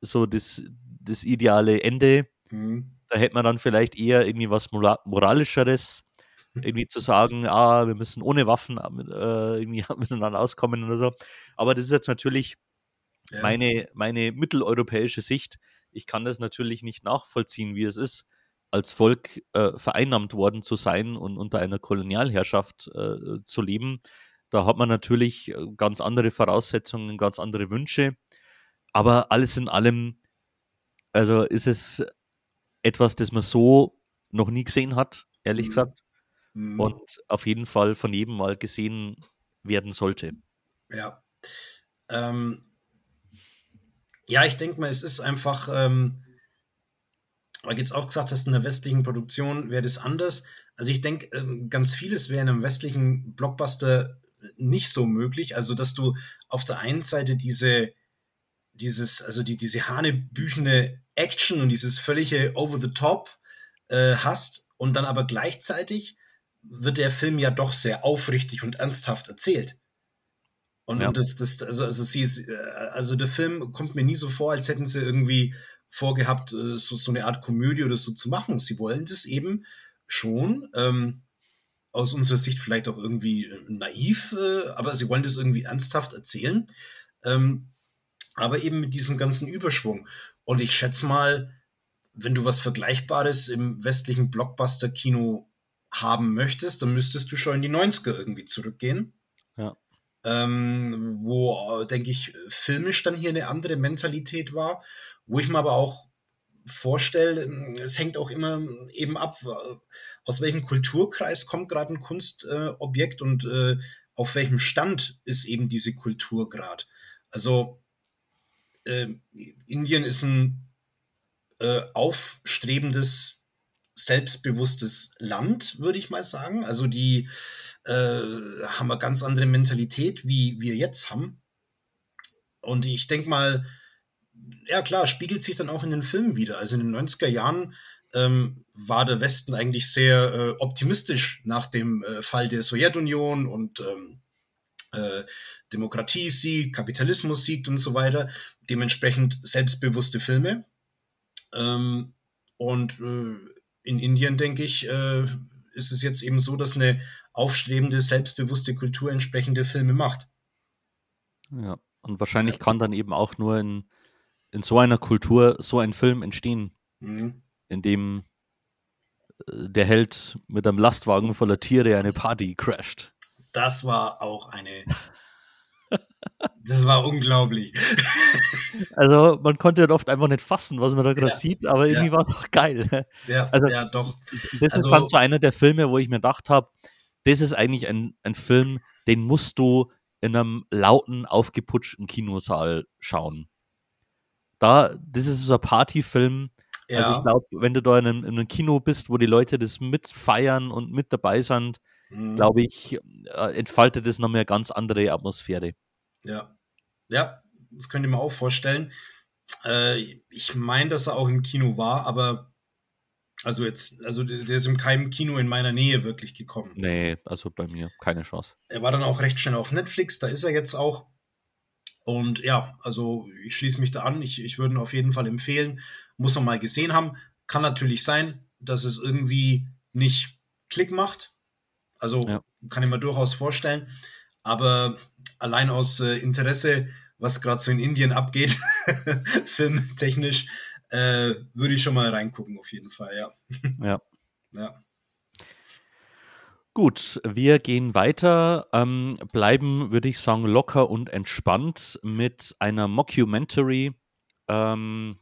so das, das ideale Ende. Mhm. Da hätte man dann vielleicht eher irgendwie was Moralischeres, irgendwie zu sagen, ah, wir müssen ohne Waffen äh, irgendwie miteinander auskommen oder so. Aber das ist jetzt natürlich ja. meine, meine mitteleuropäische Sicht. Ich kann das natürlich nicht nachvollziehen, wie es ist, als Volk äh, vereinnahmt worden zu sein und unter einer Kolonialherrschaft äh, zu leben. Da hat man natürlich äh, ganz andere Voraussetzungen, ganz andere Wünsche. Aber alles in allem, also ist es etwas, das man so noch nie gesehen hat, ehrlich mhm. gesagt. Mhm. Und auf jeden Fall von jedem mal gesehen werden sollte. Ja. Ähm, ja, ich denke mal, es ist einfach, ähm, weil jetzt auch gesagt hast, in der westlichen Produktion wäre das anders. Also ich denke, ähm, ganz vieles wäre in einem westlichen Blockbuster nicht so möglich. Also, dass du auf der einen Seite diese, dieses, also die, diese hanebüchene Action und dieses völlige Over the Top äh, hast und dann aber gleichzeitig wird der Film ja doch sehr aufrichtig und ernsthaft erzählt. Und, ja. und das, das, also, also sie ist, äh, also der Film kommt mir nie so vor, als hätten sie irgendwie vorgehabt, äh, so, so eine Art Komödie oder so zu machen. Sie wollen das eben schon, ähm, aus unserer Sicht vielleicht auch irgendwie äh, naiv, äh, aber sie wollen das irgendwie ernsthaft erzählen. Ähm, aber eben mit diesem ganzen Überschwung. Und ich schätze mal, wenn du was Vergleichbares im westlichen Blockbuster-Kino haben möchtest, dann müsstest du schon in die 90er irgendwie zurückgehen. Ja. Ähm, wo, denke ich, filmisch dann hier eine andere Mentalität war, wo ich mir aber auch vorstelle, es hängt auch immer eben ab, aus welchem Kulturkreis kommt gerade ein Kunstobjekt äh, und äh, auf welchem Stand ist eben diese Kultur gerade. Also äh, Indien ist ein äh, aufstrebendes selbstbewusstes Land, würde ich mal sagen. Also die äh, haben eine ganz andere Mentalität, wie wir jetzt haben. Und ich denke mal, ja klar, spiegelt sich dann auch in den Filmen wieder. Also in den 90er Jahren ähm, war der Westen eigentlich sehr äh, optimistisch nach dem äh, Fall der Sowjetunion und ähm, äh, Demokratie siegt, Kapitalismus siegt und so weiter. Dementsprechend selbstbewusste Filme. Ähm, und äh, in Indien, denke ich, äh, ist es jetzt eben so, dass eine aufstrebende, selbstbewusste Kultur entsprechende Filme macht. Ja, und wahrscheinlich kann dann eben auch nur in, in so einer Kultur so ein Film entstehen, mhm. in dem äh, der Held mit einem Lastwagen voller Tiere eine Party crasht. Das war auch eine das war unglaublich. Also man konnte dann oft einfach nicht fassen, was man da gerade ja, sieht, aber irgendwie ja. war es doch geil. Ja, also, ja doch. Das also, ist dann so einer der Filme, wo ich mir gedacht habe, das ist eigentlich ein, ein Film, den musst du in einem lauten, aufgeputschten Kinosaal schauen. da, das ist so ein Partyfilm. Ja. Also ich glaube, wenn du da in einem, in einem, Kino bist, wo die Leute das mitfeiern und mit dabei sind, mhm. glaube ich, äh, entfaltet das nochmal eine ganz andere Atmosphäre. Ja. Ja, das könnt ihr mir auch vorstellen. Äh, ich meine, dass er auch im Kino war, aber also jetzt, also der ist in keinem Kino in meiner Nähe wirklich gekommen. Nee, also bei mir keine Chance. Er war dann auch recht schnell auf Netflix, da ist er jetzt auch. Und ja, also ich schließe mich da an. Ich, ich würde ihn auf jeden Fall empfehlen. Muss man mal gesehen haben. Kann natürlich sein, dass es irgendwie nicht Klick macht. Also ja. kann ich mir durchaus vorstellen. Aber allein aus äh, Interesse, was gerade so in Indien abgeht, filmtechnisch, äh, würde ich schon mal reingucken, auf jeden Fall, ja. Ja. ja. Gut, wir gehen weiter, ähm, bleiben, würde ich sagen, locker und entspannt mit einer Mockumentary, ähm,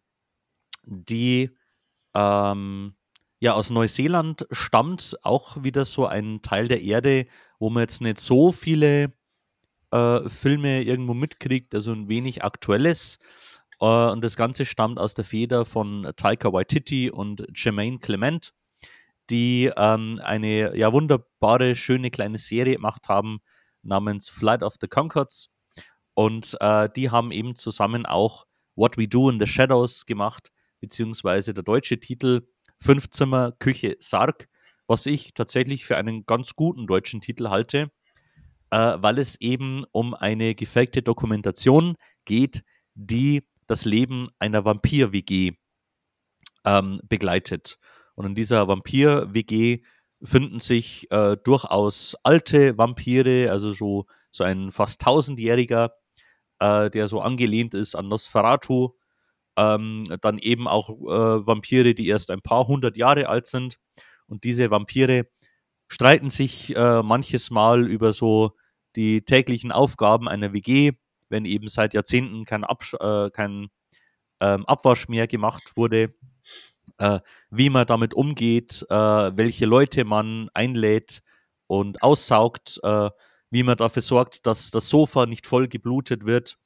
die ähm, ja aus Neuseeland stammt, auch wieder so ein Teil der Erde, wo man jetzt nicht so viele äh, Filme irgendwo mitkriegt, also ein wenig aktuelles. Äh, und das Ganze stammt aus der Feder von Taika Waititi und Jermaine Clement die ähm, eine ja wunderbare, schöne kleine Serie gemacht haben namens Flight of the Concords. Und äh, die haben eben zusammen auch What We Do in the Shadows gemacht, beziehungsweise der deutsche Titel Fünf Zimmer Küche Sarg, was ich tatsächlich für einen ganz guten deutschen Titel halte, äh, weil es eben um eine gefakte Dokumentation geht, die das Leben einer Vampir-WG ähm, begleitet. Und in dieser Vampir-WG finden sich äh, durchaus alte Vampire, also so, so ein fast tausendjähriger, äh, der so angelehnt ist an Nosferatu. Ähm, dann eben auch äh, Vampire, die erst ein paar hundert Jahre alt sind. Und diese Vampire streiten sich äh, manches Mal über so die täglichen Aufgaben einer WG, wenn eben seit Jahrzehnten kein, Absch äh, kein ähm, Abwasch mehr gemacht wurde äh, wie man damit umgeht, äh, welche Leute man einlädt und aussaugt, äh, wie man dafür sorgt, dass das Sofa nicht voll geblutet wird.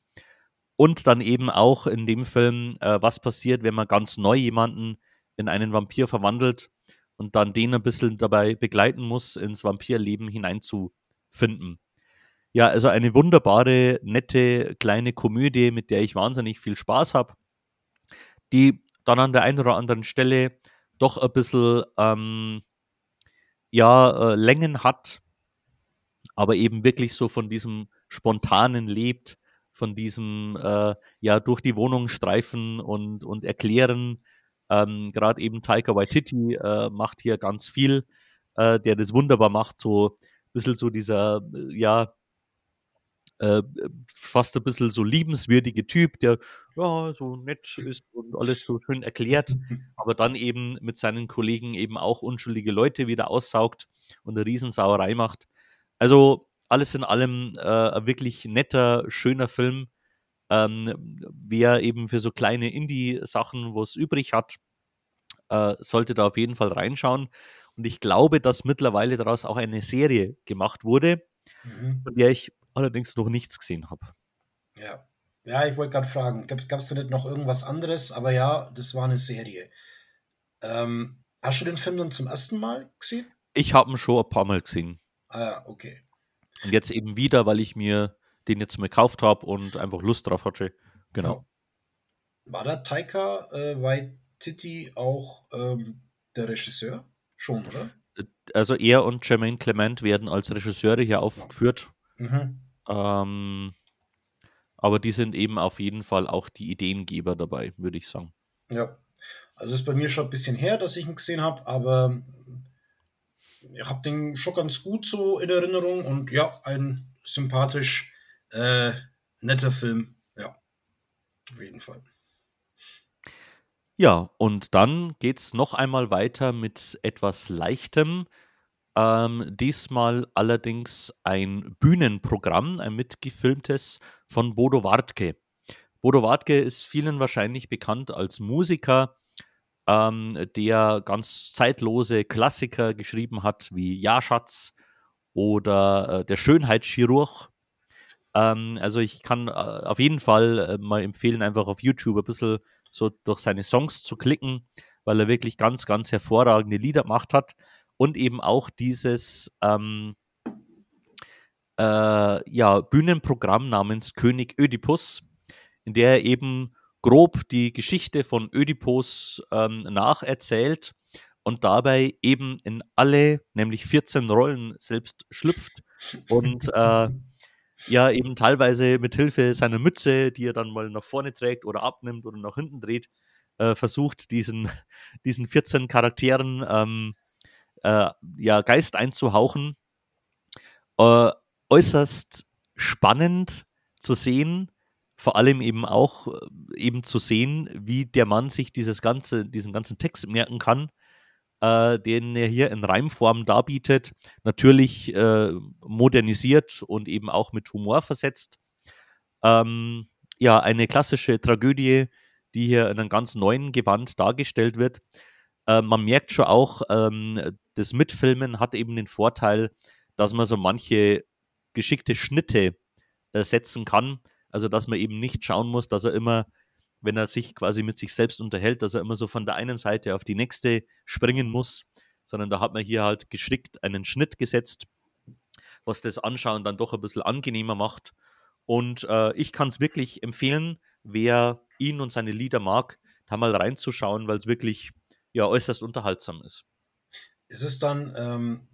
Und dann eben auch in dem Film, äh, was passiert, wenn man ganz neu jemanden in einen Vampir verwandelt und dann den ein bisschen dabei begleiten muss, ins Vampirleben hineinzufinden. Ja, also eine wunderbare, nette kleine Komödie, mit der ich wahnsinnig viel Spaß habe, die dann an der einen oder anderen Stelle doch ein bisschen ähm, ja, äh, Längen hat, aber eben wirklich so von diesem Spontanen lebt, von diesem äh, ja durch die Wohnung streifen und, und erklären. Ähm, Gerade eben Taika Waititi äh, macht hier ganz viel, äh, der das wunderbar macht, so ein bisschen so dieser, äh, ja, äh, fast ein bisschen so liebenswürdige Typ, der ja so nett ist und alles so schön erklärt, aber dann eben mit seinen Kollegen eben auch unschuldige Leute wieder aussaugt und eine Riesensauerei macht. Also alles in allem äh, ein wirklich netter, schöner Film. Ähm, wer eben für so kleine Indie-Sachen was übrig hat, äh, sollte da auf jeden Fall reinschauen. Und ich glaube, dass mittlerweile daraus auch eine Serie gemacht wurde, mhm. von der ich allerdings noch nichts gesehen habe. Ja. Ja, ich wollte gerade fragen, gab es da nicht noch irgendwas anderes? Aber ja, das war eine Serie. Ähm, hast du den Film dann zum ersten Mal gesehen? Ich habe ihn schon ein paar Mal gesehen. Ah, okay. Und jetzt eben wieder, weil ich mir den jetzt mal gekauft habe und einfach Lust drauf hatte. Genau. War da Taika äh, Waititi auch ähm, der Regisseur? Schon, oder? Also er und Jermaine Clement werden als Regisseure hier aufgeführt. Mhm. Ähm, aber die sind eben auf jeden Fall auch die Ideengeber dabei, würde ich sagen. Ja, also ist bei mir schon ein bisschen her, dass ich ihn gesehen habe, aber ich habe den schon ganz gut so in Erinnerung und ja, ein sympathisch äh, netter Film. Ja, auf jeden Fall. Ja, und dann geht es noch einmal weiter mit etwas Leichtem. Ähm, diesmal allerdings ein Bühnenprogramm, ein mitgefilmtes von Bodo Wartke. Bodo Wartke ist vielen wahrscheinlich bekannt als Musiker, ähm, der ganz zeitlose Klassiker geschrieben hat, wie Ja, Schatz oder äh, Der Schönheitschirurg. Ähm, also ich kann äh, auf jeden Fall äh, mal empfehlen, einfach auf YouTube ein bisschen so durch seine Songs zu klicken, weil er wirklich ganz, ganz hervorragende Lieder gemacht hat und eben auch dieses ähm, äh, ja, Bühnenprogramm namens König Ödipus, in der er eben grob die Geschichte von Ödipus ähm, nacherzählt und dabei eben in alle, nämlich 14 Rollen selbst schlüpft und äh, ja eben teilweise mit Hilfe seiner Mütze, die er dann mal nach vorne trägt oder abnimmt oder nach hinten dreht, äh, versucht diesen, diesen 14 Charakteren ähm, äh, ja, Geist einzuhauchen. Äh, äußerst spannend zu sehen, vor allem eben auch äh, eben zu sehen, wie der Mann sich dieses ganze, diesen ganzen Text merken kann äh, den er hier in Reimform darbietet, natürlich äh, modernisiert und eben auch mit Humor versetzt. Ähm, ja, eine klassische Tragödie, die hier in einem ganz neuen Gewand dargestellt wird. Äh, man merkt schon auch, ähm, das Mitfilmen hat eben den Vorteil, dass man so manche geschickte Schnitte äh, setzen kann. Also, dass man eben nicht schauen muss, dass er immer wenn er sich quasi mit sich selbst unterhält, dass er immer so von der einen Seite auf die nächste springen muss, sondern da hat man hier halt geschickt einen Schnitt gesetzt, was das Anschauen dann doch ein bisschen angenehmer macht. Und äh, ich kann es wirklich empfehlen, wer ihn und seine Lieder mag, da mal reinzuschauen, weil es wirklich ja äußerst unterhaltsam ist. Ist es dann ähm,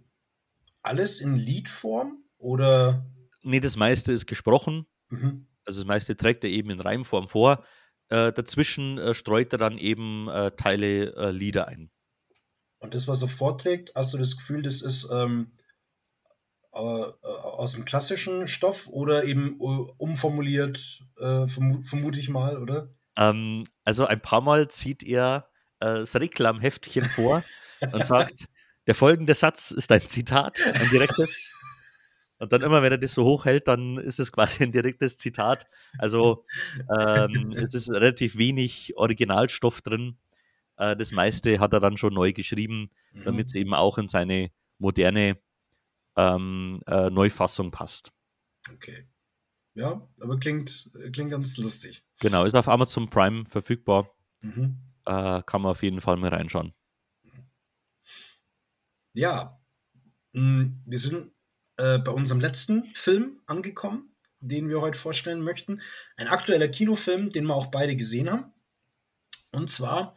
alles in Liedform oder? Nee, das meiste ist gesprochen. Mhm. Also das meiste trägt er eben in Reimform vor. Äh, dazwischen äh, streut er dann eben äh, Teile äh, Lieder ein. Und das, was er vorträgt, hast du das Gefühl, das ist ähm, äh, aus dem klassischen Stoff oder eben umformuliert, vermu vermute ich mal, oder? Ähm, also ein paar Mal zieht er das Reklamheftchen vor und sagt, der folgende Satz ist ein Zitat, ein direktes. Und dann immer, wenn er das so hochhält, dann ist es quasi ein direktes Zitat. Also ähm, es ist relativ wenig Originalstoff drin. Äh, das meiste hat er dann schon neu geschrieben, mhm. damit es eben auch in seine moderne ähm, äh, Neufassung passt. Okay. Ja, aber klingt, klingt ganz lustig. Genau, ist auf Amazon Prime verfügbar. Mhm. Äh, kann man auf jeden Fall mal reinschauen. Ja, mm, wir sind äh, bei unserem letzten Film angekommen, den wir heute vorstellen möchten. Ein aktueller Kinofilm, den wir auch beide gesehen haben. Und zwar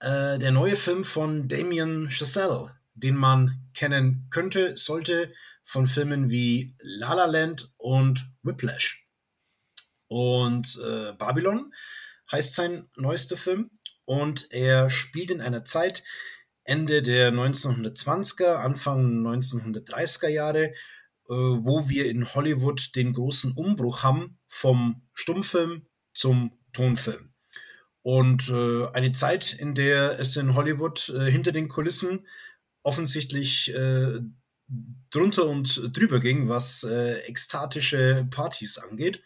äh, der neue Film von Damien Chazelle, den man kennen könnte, sollte von Filmen wie La La Land und Whiplash. Und äh, Babylon heißt sein neuester Film und er spielt in einer Zeit Ende der 1920er, Anfang 1930er Jahre, äh, wo wir in Hollywood den großen Umbruch haben vom Stummfilm zum Tonfilm. Und äh, eine Zeit, in der es in Hollywood äh, hinter den Kulissen offensichtlich äh, drunter und drüber ging, was äh, ekstatische Partys angeht.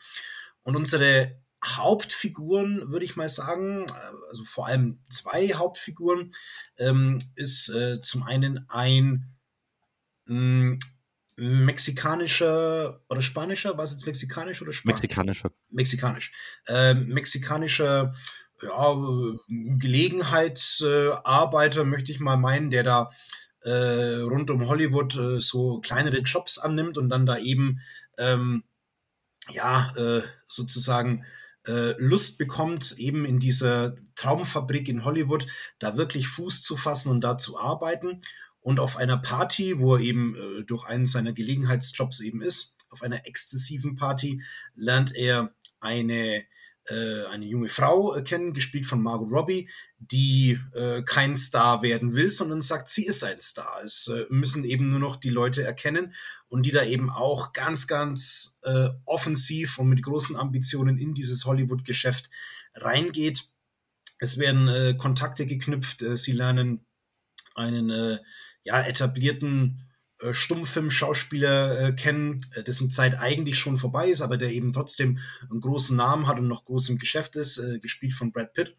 Und unsere Hauptfiguren, würde ich mal sagen, äh, also vor allem zwei Hauptfiguren, ähm, ist äh, zum einen ein mh, mm, mexikanischer oder spanischer, war es jetzt mexikanisch oder spanisch? Mexikanischer. Mexikanisch. Äh, mexikanischer ja, Gelegenheitsarbeiter, möchte ich mal meinen, der da äh, rund um Hollywood äh, so kleinere Jobs annimmt und dann da eben ähm, ja äh, sozusagen Lust bekommt, eben in dieser Traumfabrik in Hollywood da wirklich Fuß zu fassen und da zu arbeiten. Und auf einer Party, wo er eben äh, durch einen seiner Gelegenheitsjobs eben ist, auf einer exzessiven Party, lernt er eine, äh, eine junge Frau äh, kennen, gespielt von Margot Robbie, die äh, kein Star werden will, sondern sagt, sie ist ein Star. Es äh, müssen eben nur noch die Leute erkennen und die da eben auch ganz, ganz äh, offensiv und mit großen Ambitionen in dieses Hollywood-Geschäft reingeht. Es werden äh, Kontakte geknüpft, äh, sie lernen einen äh, ja, etablierten äh, Stummfilm-Schauspieler äh, kennen, äh, dessen Zeit eigentlich schon vorbei ist, aber der eben trotzdem einen großen Namen hat und noch groß im Geschäft ist, äh, gespielt von Brad Pitt.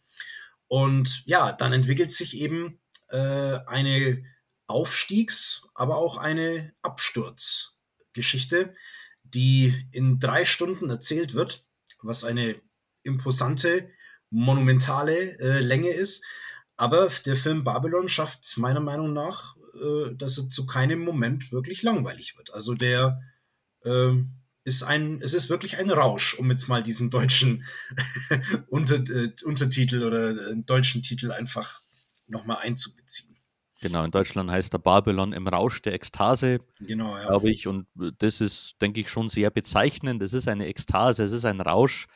Und ja, dann entwickelt sich eben äh, eine Aufstiegs-, aber auch eine Absturzgeschichte, die in drei Stunden erzählt wird, was eine imposante, monumentale äh, Länge ist. Aber der Film Babylon schafft es meiner Meinung nach, äh, dass er zu keinem Moment wirklich langweilig wird. Also der äh, ist ein, es ist wirklich ein Rausch, um jetzt mal diesen deutschen Unter, äh, Untertitel oder äh, deutschen Titel einfach nochmal einzubeziehen. Genau, in Deutschland heißt der Babylon im Rausch der Ekstase, genau, ja. glaube ich. Und das ist, denke ich, schon sehr bezeichnend. Es ist eine Ekstase, es ist ein Rausch.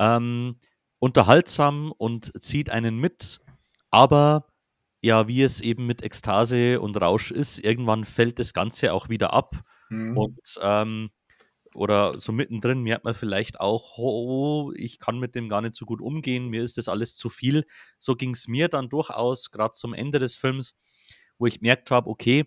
Ähm, unterhaltsam und zieht einen mit, aber ja, wie es eben mit Ekstase und Rausch ist, irgendwann fällt das Ganze auch wieder ab. Mhm. Und ähm, oder so mittendrin merkt man vielleicht auch, oh, ich kann mit dem gar nicht so gut umgehen, mir ist das alles zu viel. So ging es mir dann durchaus, gerade zum Ende des Films, wo ich gemerkt habe, okay,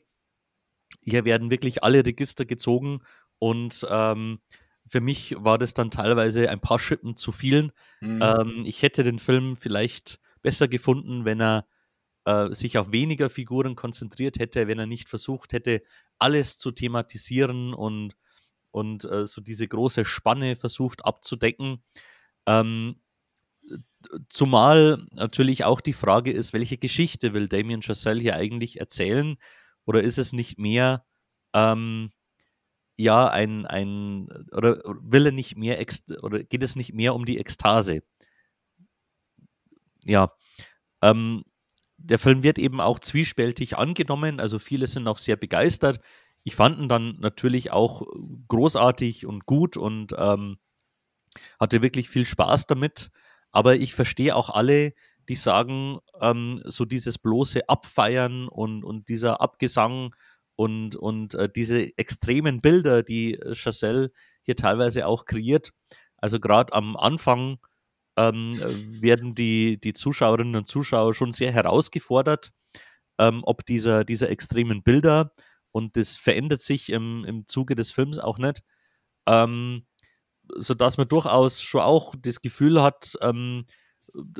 hier werden wirklich alle Register gezogen und ähm, für mich war das dann teilweise ein paar Schippen zu vielen. Mhm. Ähm, ich hätte den Film vielleicht besser gefunden, wenn er äh, sich auf weniger Figuren konzentriert hätte, wenn er nicht versucht hätte, alles zu thematisieren und und äh, so diese große Spanne versucht abzudecken. Ähm, zumal natürlich auch die Frage ist, welche Geschichte will Damien Chazelle hier eigentlich erzählen? Oder ist es nicht mehr, ähm, ja, ein, ein, oder will er nicht mehr, oder geht es nicht mehr um die Ekstase? Ja, ähm, der Film wird eben auch zwiespältig angenommen, also viele sind auch sehr begeistert ich fand ihn dann natürlich auch großartig und gut und ähm, hatte wirklich viel Spaß damit. Aber ich verstehe auch alle, die sagen, ähm, so dieses bloße Abfeiern und, und dieser Abgesang und, und äh, diese extremen Bilder, die Chazelle hier teilweise auch kreiert. Also gerade am Anfang ähm, werden die, die Zuschauerinnen und Zuschauer schon sehr herausgefordert, ähm, ob dieser, dieser extremen Bilder und das verändert sich im, im Zuge des Films auch nicht. Ähm, sodass man durchaus schon auch das Gefühl hat, ähm,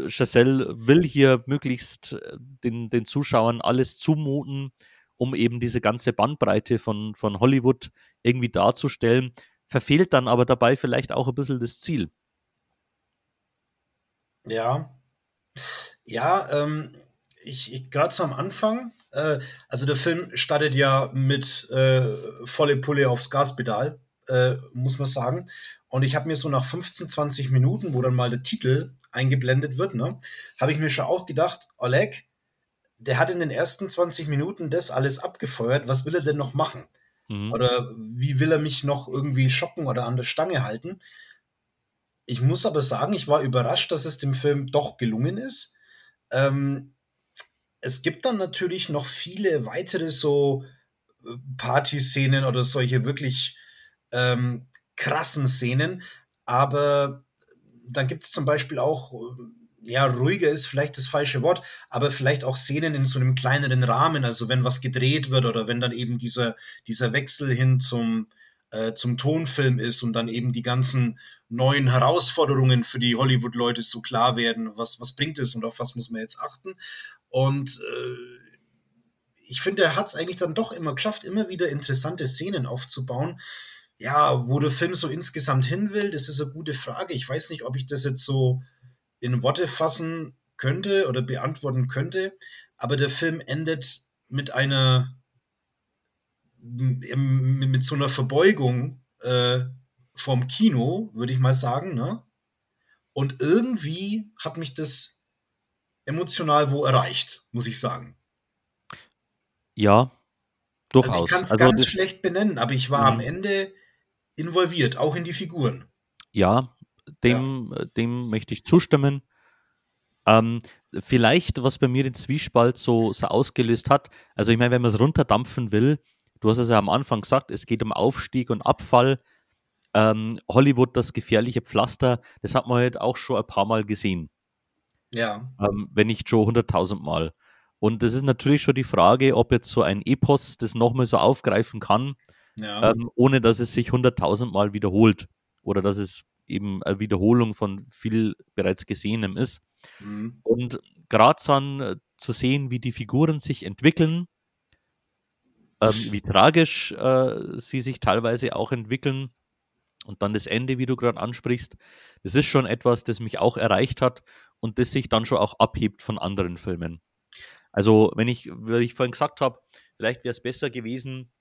Chazelle will hier möglichst äh, den, den Zuschauern alles zumuten, um eben diese ganze Bandbreite von, von Hollywood irgendwie darzustellen, verfehlt dann aber dabei vielleicht auch ein bisschen das Ziel. Ja. Ja, ähm, ich, ich gerade so am Anfang, äh, also der Film startet ja mit äh, volle Pulle aufs Gaspedal, äh, muss man sagen. Und ich habe mir so nach 15, 20 Minuten, wo dann mal der Titel eingeblendet wird, ne, habe ich mir schon auch gedacht, Oleg, der hat in den ersten 20 Minuten das alles abgefeuert, was will er denn noch machen? Mhm. Oder wie will er mich noch irgendwie schocken oder an der Stange halten? Ich muss aber sagen, ich war überrascht, dass es dem Film doch gelungen ist. Ähm, es gibt dann natürlich noch viele weitere so äh, Party-Szenen oder solche wirklich ähm, krassen Szenen, aber dann gibt es zum Beispiel auch, äh, ja, ruhiger ist vielleicht das falsche Wort, aber vielleicht auch Szenen in so einem kleineren Rahmen, also wenn was gedreht wird oder wenn dann eben dieser, dieser Wechsel hin zum, äh, zum Tonfilm ist und dann eben die ganzen neuen Herausforderungen für die Hollywood-Leute so klar werden, was, was bringt es und auf was muss man jetzt achten. Und äh, ich finde, er hat es eigentlich dann doch immer geschafft, immer wieder interessante Szenen aufzubauen. Ja, wo der Film so insgesamt hin will, das ist eine gute Frage. Ich weiß nicht, ob ich das jetzt so in Worte fassen könnte oder beantworten könnte. Aber der Film endet mit einer, mit so einer Verbeugung äh, vom Kino, würde ich mal sagen. Ne? Und irgendwie hat mich das emotional wo erreicht, muss ich sagen. Ja, durchaus. Also ich kann es also ganz schlecht benennen, aber ich war mhm. am Ende involviert, auch in die Figuren. Ja, dem, ja. dem möchte ich zustimmen. Ähm, vielleicht, was bei mir den Zwiespalt so, so ausgelöst hat, also ich meine, wenn man es runterdampfen will, du hast es ja am Anfang gesagt, es geht um Aufstieg und Abfall. Ähm, Hollywood, das gefährliche Pflaster, das hat man halt auch schon ein paar Mal gesehen. Ja. Ähm, wenn nicht schon hunderttausend Mal. Und das ist natürlich schon die Frage, ob jetzt so ein Epos das nochmal so aufgreifen kann, ja. ähm, ohne dass es sich hunderttausend Mal wiederholt. Oder dass es eben eine Wiederholung von viel bereits Gesehenem ist. Mhm. Und gerade dann äh, zu sehen, wie die Figuren sich entwickeln, ähm, wie tragisch äh, sie sich teilweise auch entwickeln, Und dann das Ende, wie du gerade ansprichst, das ist schon etwas, das mich auch erreicht hat und das sich dann schon auch abhebt von anderen Filmen. Also, wenn ich, wie ich vorhin gesagt habe, vielleicht wäre es besser gewesen,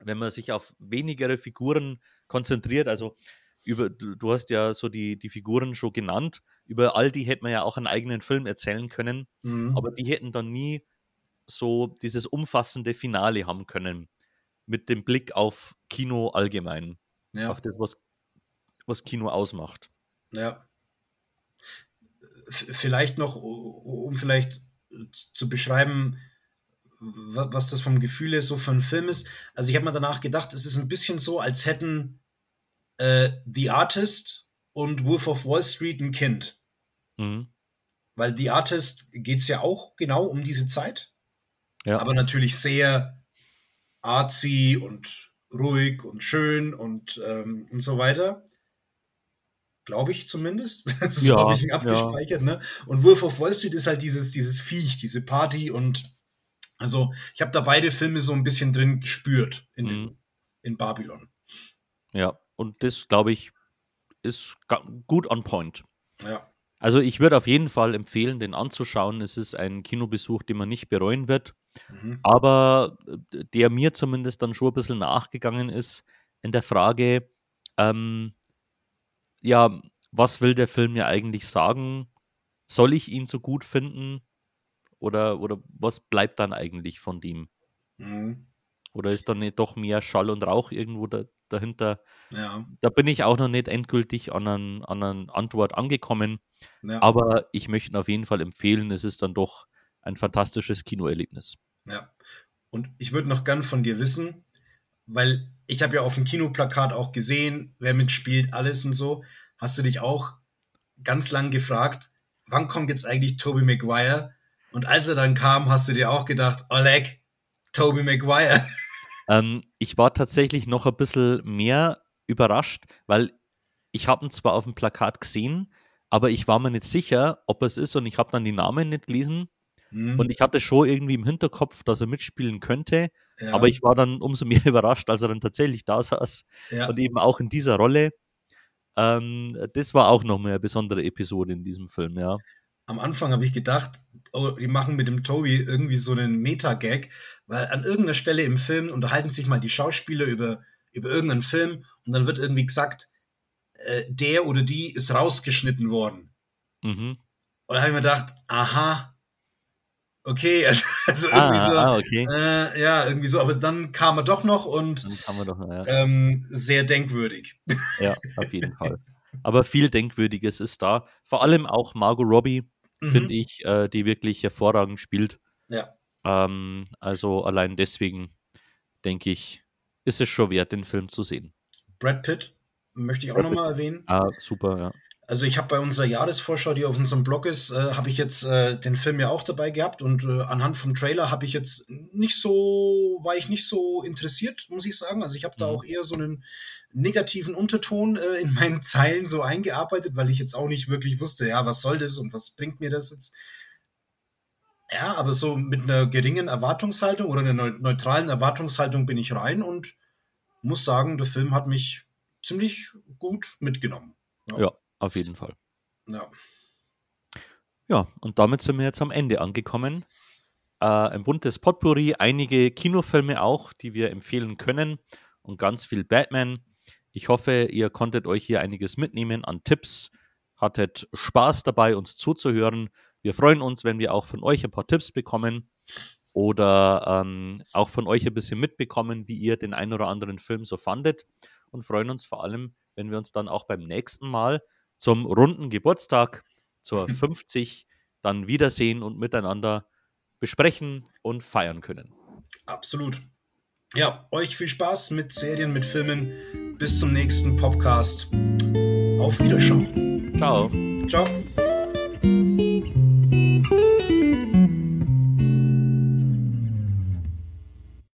wenn man sich auf wenigere Figuren konzentriert. Also, über, du, hast ja so die, die Figuren schon genannt. Über all die hätte man ja auch einen eigenen Film erzählen können, mhm. aber die hätten dann nie so dieses umfassende Finale haben können. Mit dem Blick auf Kino allgemein. Ja. Auf das, was, was Kino ausmacht. Ja. vielleicht noch, um vielleicht zu beschreiben, was das vom Gefühl so für einen Film ist. Also ich habe mir danach gedacht, es ist ein bisschen so, als hätten äh, The Artist und Wolf of Wall Street ein Kind. Mhm. Weil The Artist geht es ja auch genau um diese Zeit. Ja. Aber natürlich sehr artsy und ruhig und schön und, ähm, und so weiter. Glaube ich zumindest. so ja, habe ich abgespeichert. Ja. Ne? Und Wolf of Wall Street ist halt dieses, dieses Viech, diese Party und also ich habe da beide Filme so ein bisschen drin gespürt in, mhm. in Babylon. Ja, und das, glaube ich, ist gut on point. Ja. Also ich würde auf jeden Fall empfehlen, den anzuschauen. Es ist ein Kinobesuch, den man nicht bereuen wird, mhm. aber äh, der mir zumindest dann schon ein bisschen nachgegangen ist in der Frage, ähm, ja, was will der Film mir eigentlich sagen? Soll ich ihn so gut finden? Oder, oder was bleibt dann eigentlich von dem? Mhm. Oder ist dann nicht doch mehr Schall und Rauch irgendwo da, dahinter? Ja. Da bin ich auch noch nicht endgültig an einer an Antwort angekommen. Ja. Aber ich möchte auf jeden Fall empfehlen, es ist dann doch ein fantastisches Kinoerlebnis. Ja. Und ich würde noch gern von dir wissen, weil ich habe ja auf dem Kinoplakat auch gesehen, wer mitspielt, alles und so. Hast du dich auch ganz lang gefragt, wann kommt jetzt eigentlich Toby Maguire? Und als er dann kam, hast du dir auch gedacht, Oleg, Toby Maguire. Ähm, ich war tatsächlich noch ein bisschen mehr überrascht, weil ich habe ihn zwar auf dem Plakat gesehen, aber ich war mir nicht sicher, ob es ist und ich habe dann die Namen nicht gelesen. Mhm. Und ich hatte schon irgendwie im Hinterkopf, dass er mitspielen könnte. Ja. Aber ich war dann umso mehr überrascht, als er dann tatsächlich da saß. Ja. Und eben auch in dieser Rolle. Ähm, das war auch nochmal eine besondere Episode in diesem Film, ja am Anfang habe ich gedacht, oh, die machen mit dem Toby irgendwie so einen Meta-Gag, weil an irgendeiner Stelle im Film unterhalten sich mal die Schauspieler über, über irgendeinen Film und dann wird irgendwie gesagt, äh, der oder die ist rausgeschnitten worden. Mhm. Und da habe ich mir gedacht, aha, okay, also, also ah, irgendwie so, ah, okay. äh, ja, irgendwie so, aber dann kam er doch noch und doch, ja. ähm, sehr denkwürdig. Ja, auf jeden Fall. Aber viel Denkwürdiges ist da. Vor allem auch Margot Robbie, mhm. finde ich, äh, die wirklich hervorragend spielt. Ja. Ähm, also allein deswegen denke ich, ist es schon wert, den Film zu sehen. Brad Pitt möchte ich auch nochmal erwähnen. Ah, super, ja. Also ich habe bei unserer Jahresvorschau, die auf unserem Blog ist, äh, habe ich jetzt äh, den Film ja auch dabei gehabt und äh, anhand vom Trailer habe ich jetzt nicht so, war ich nicht so interessiert, muss ich sagen. Also ich habe da mhm. auch eher so einen negativen Unterton äh, in meinen Zeilen so eingearbeitet, weil ich jetzt auch nicht wirklich wusste, ja, was soll das und was bringt mir das jetzt? Ja, aber so mit einer geringen Erwartungshaltung oder einer neutralen Erwartungshaltung bin ich rein und muss sagen, der Film hat mich ziemlich gut mitgenommen. ja. ja. Auf jeden Fall. Ja. Ja, und damit sind wir jetzt am Ende angekommen. Äh, ein buntes Potpourri, einige Kinofilme auch, die wir empfehlen können und ganz viel Batman. Ich hoffe, ihr konntet euch hier einiges mitnehmen an Tipps, hattet Spaß dabei, uns zuzuhören. Wir freuen uns, wenn wir auch von euch ein paar Tipps bekommen oder ähm, auch von euch ein bisschen mitbekommen, wie ihr den einen oder anderen Film so fandet und freuen uns vor allem, wenn wir uns dann auch beim nächsten Mal zum runden Geburtstag, zur 50, dann wiedersehen und miteinander besprechen und feiern können. Absolut. Ja, euch viel Spaß mit Serien, mit Filmen. Bis zum nächsten Podcast. Auf Wiederschauen. Ciao. Ciao.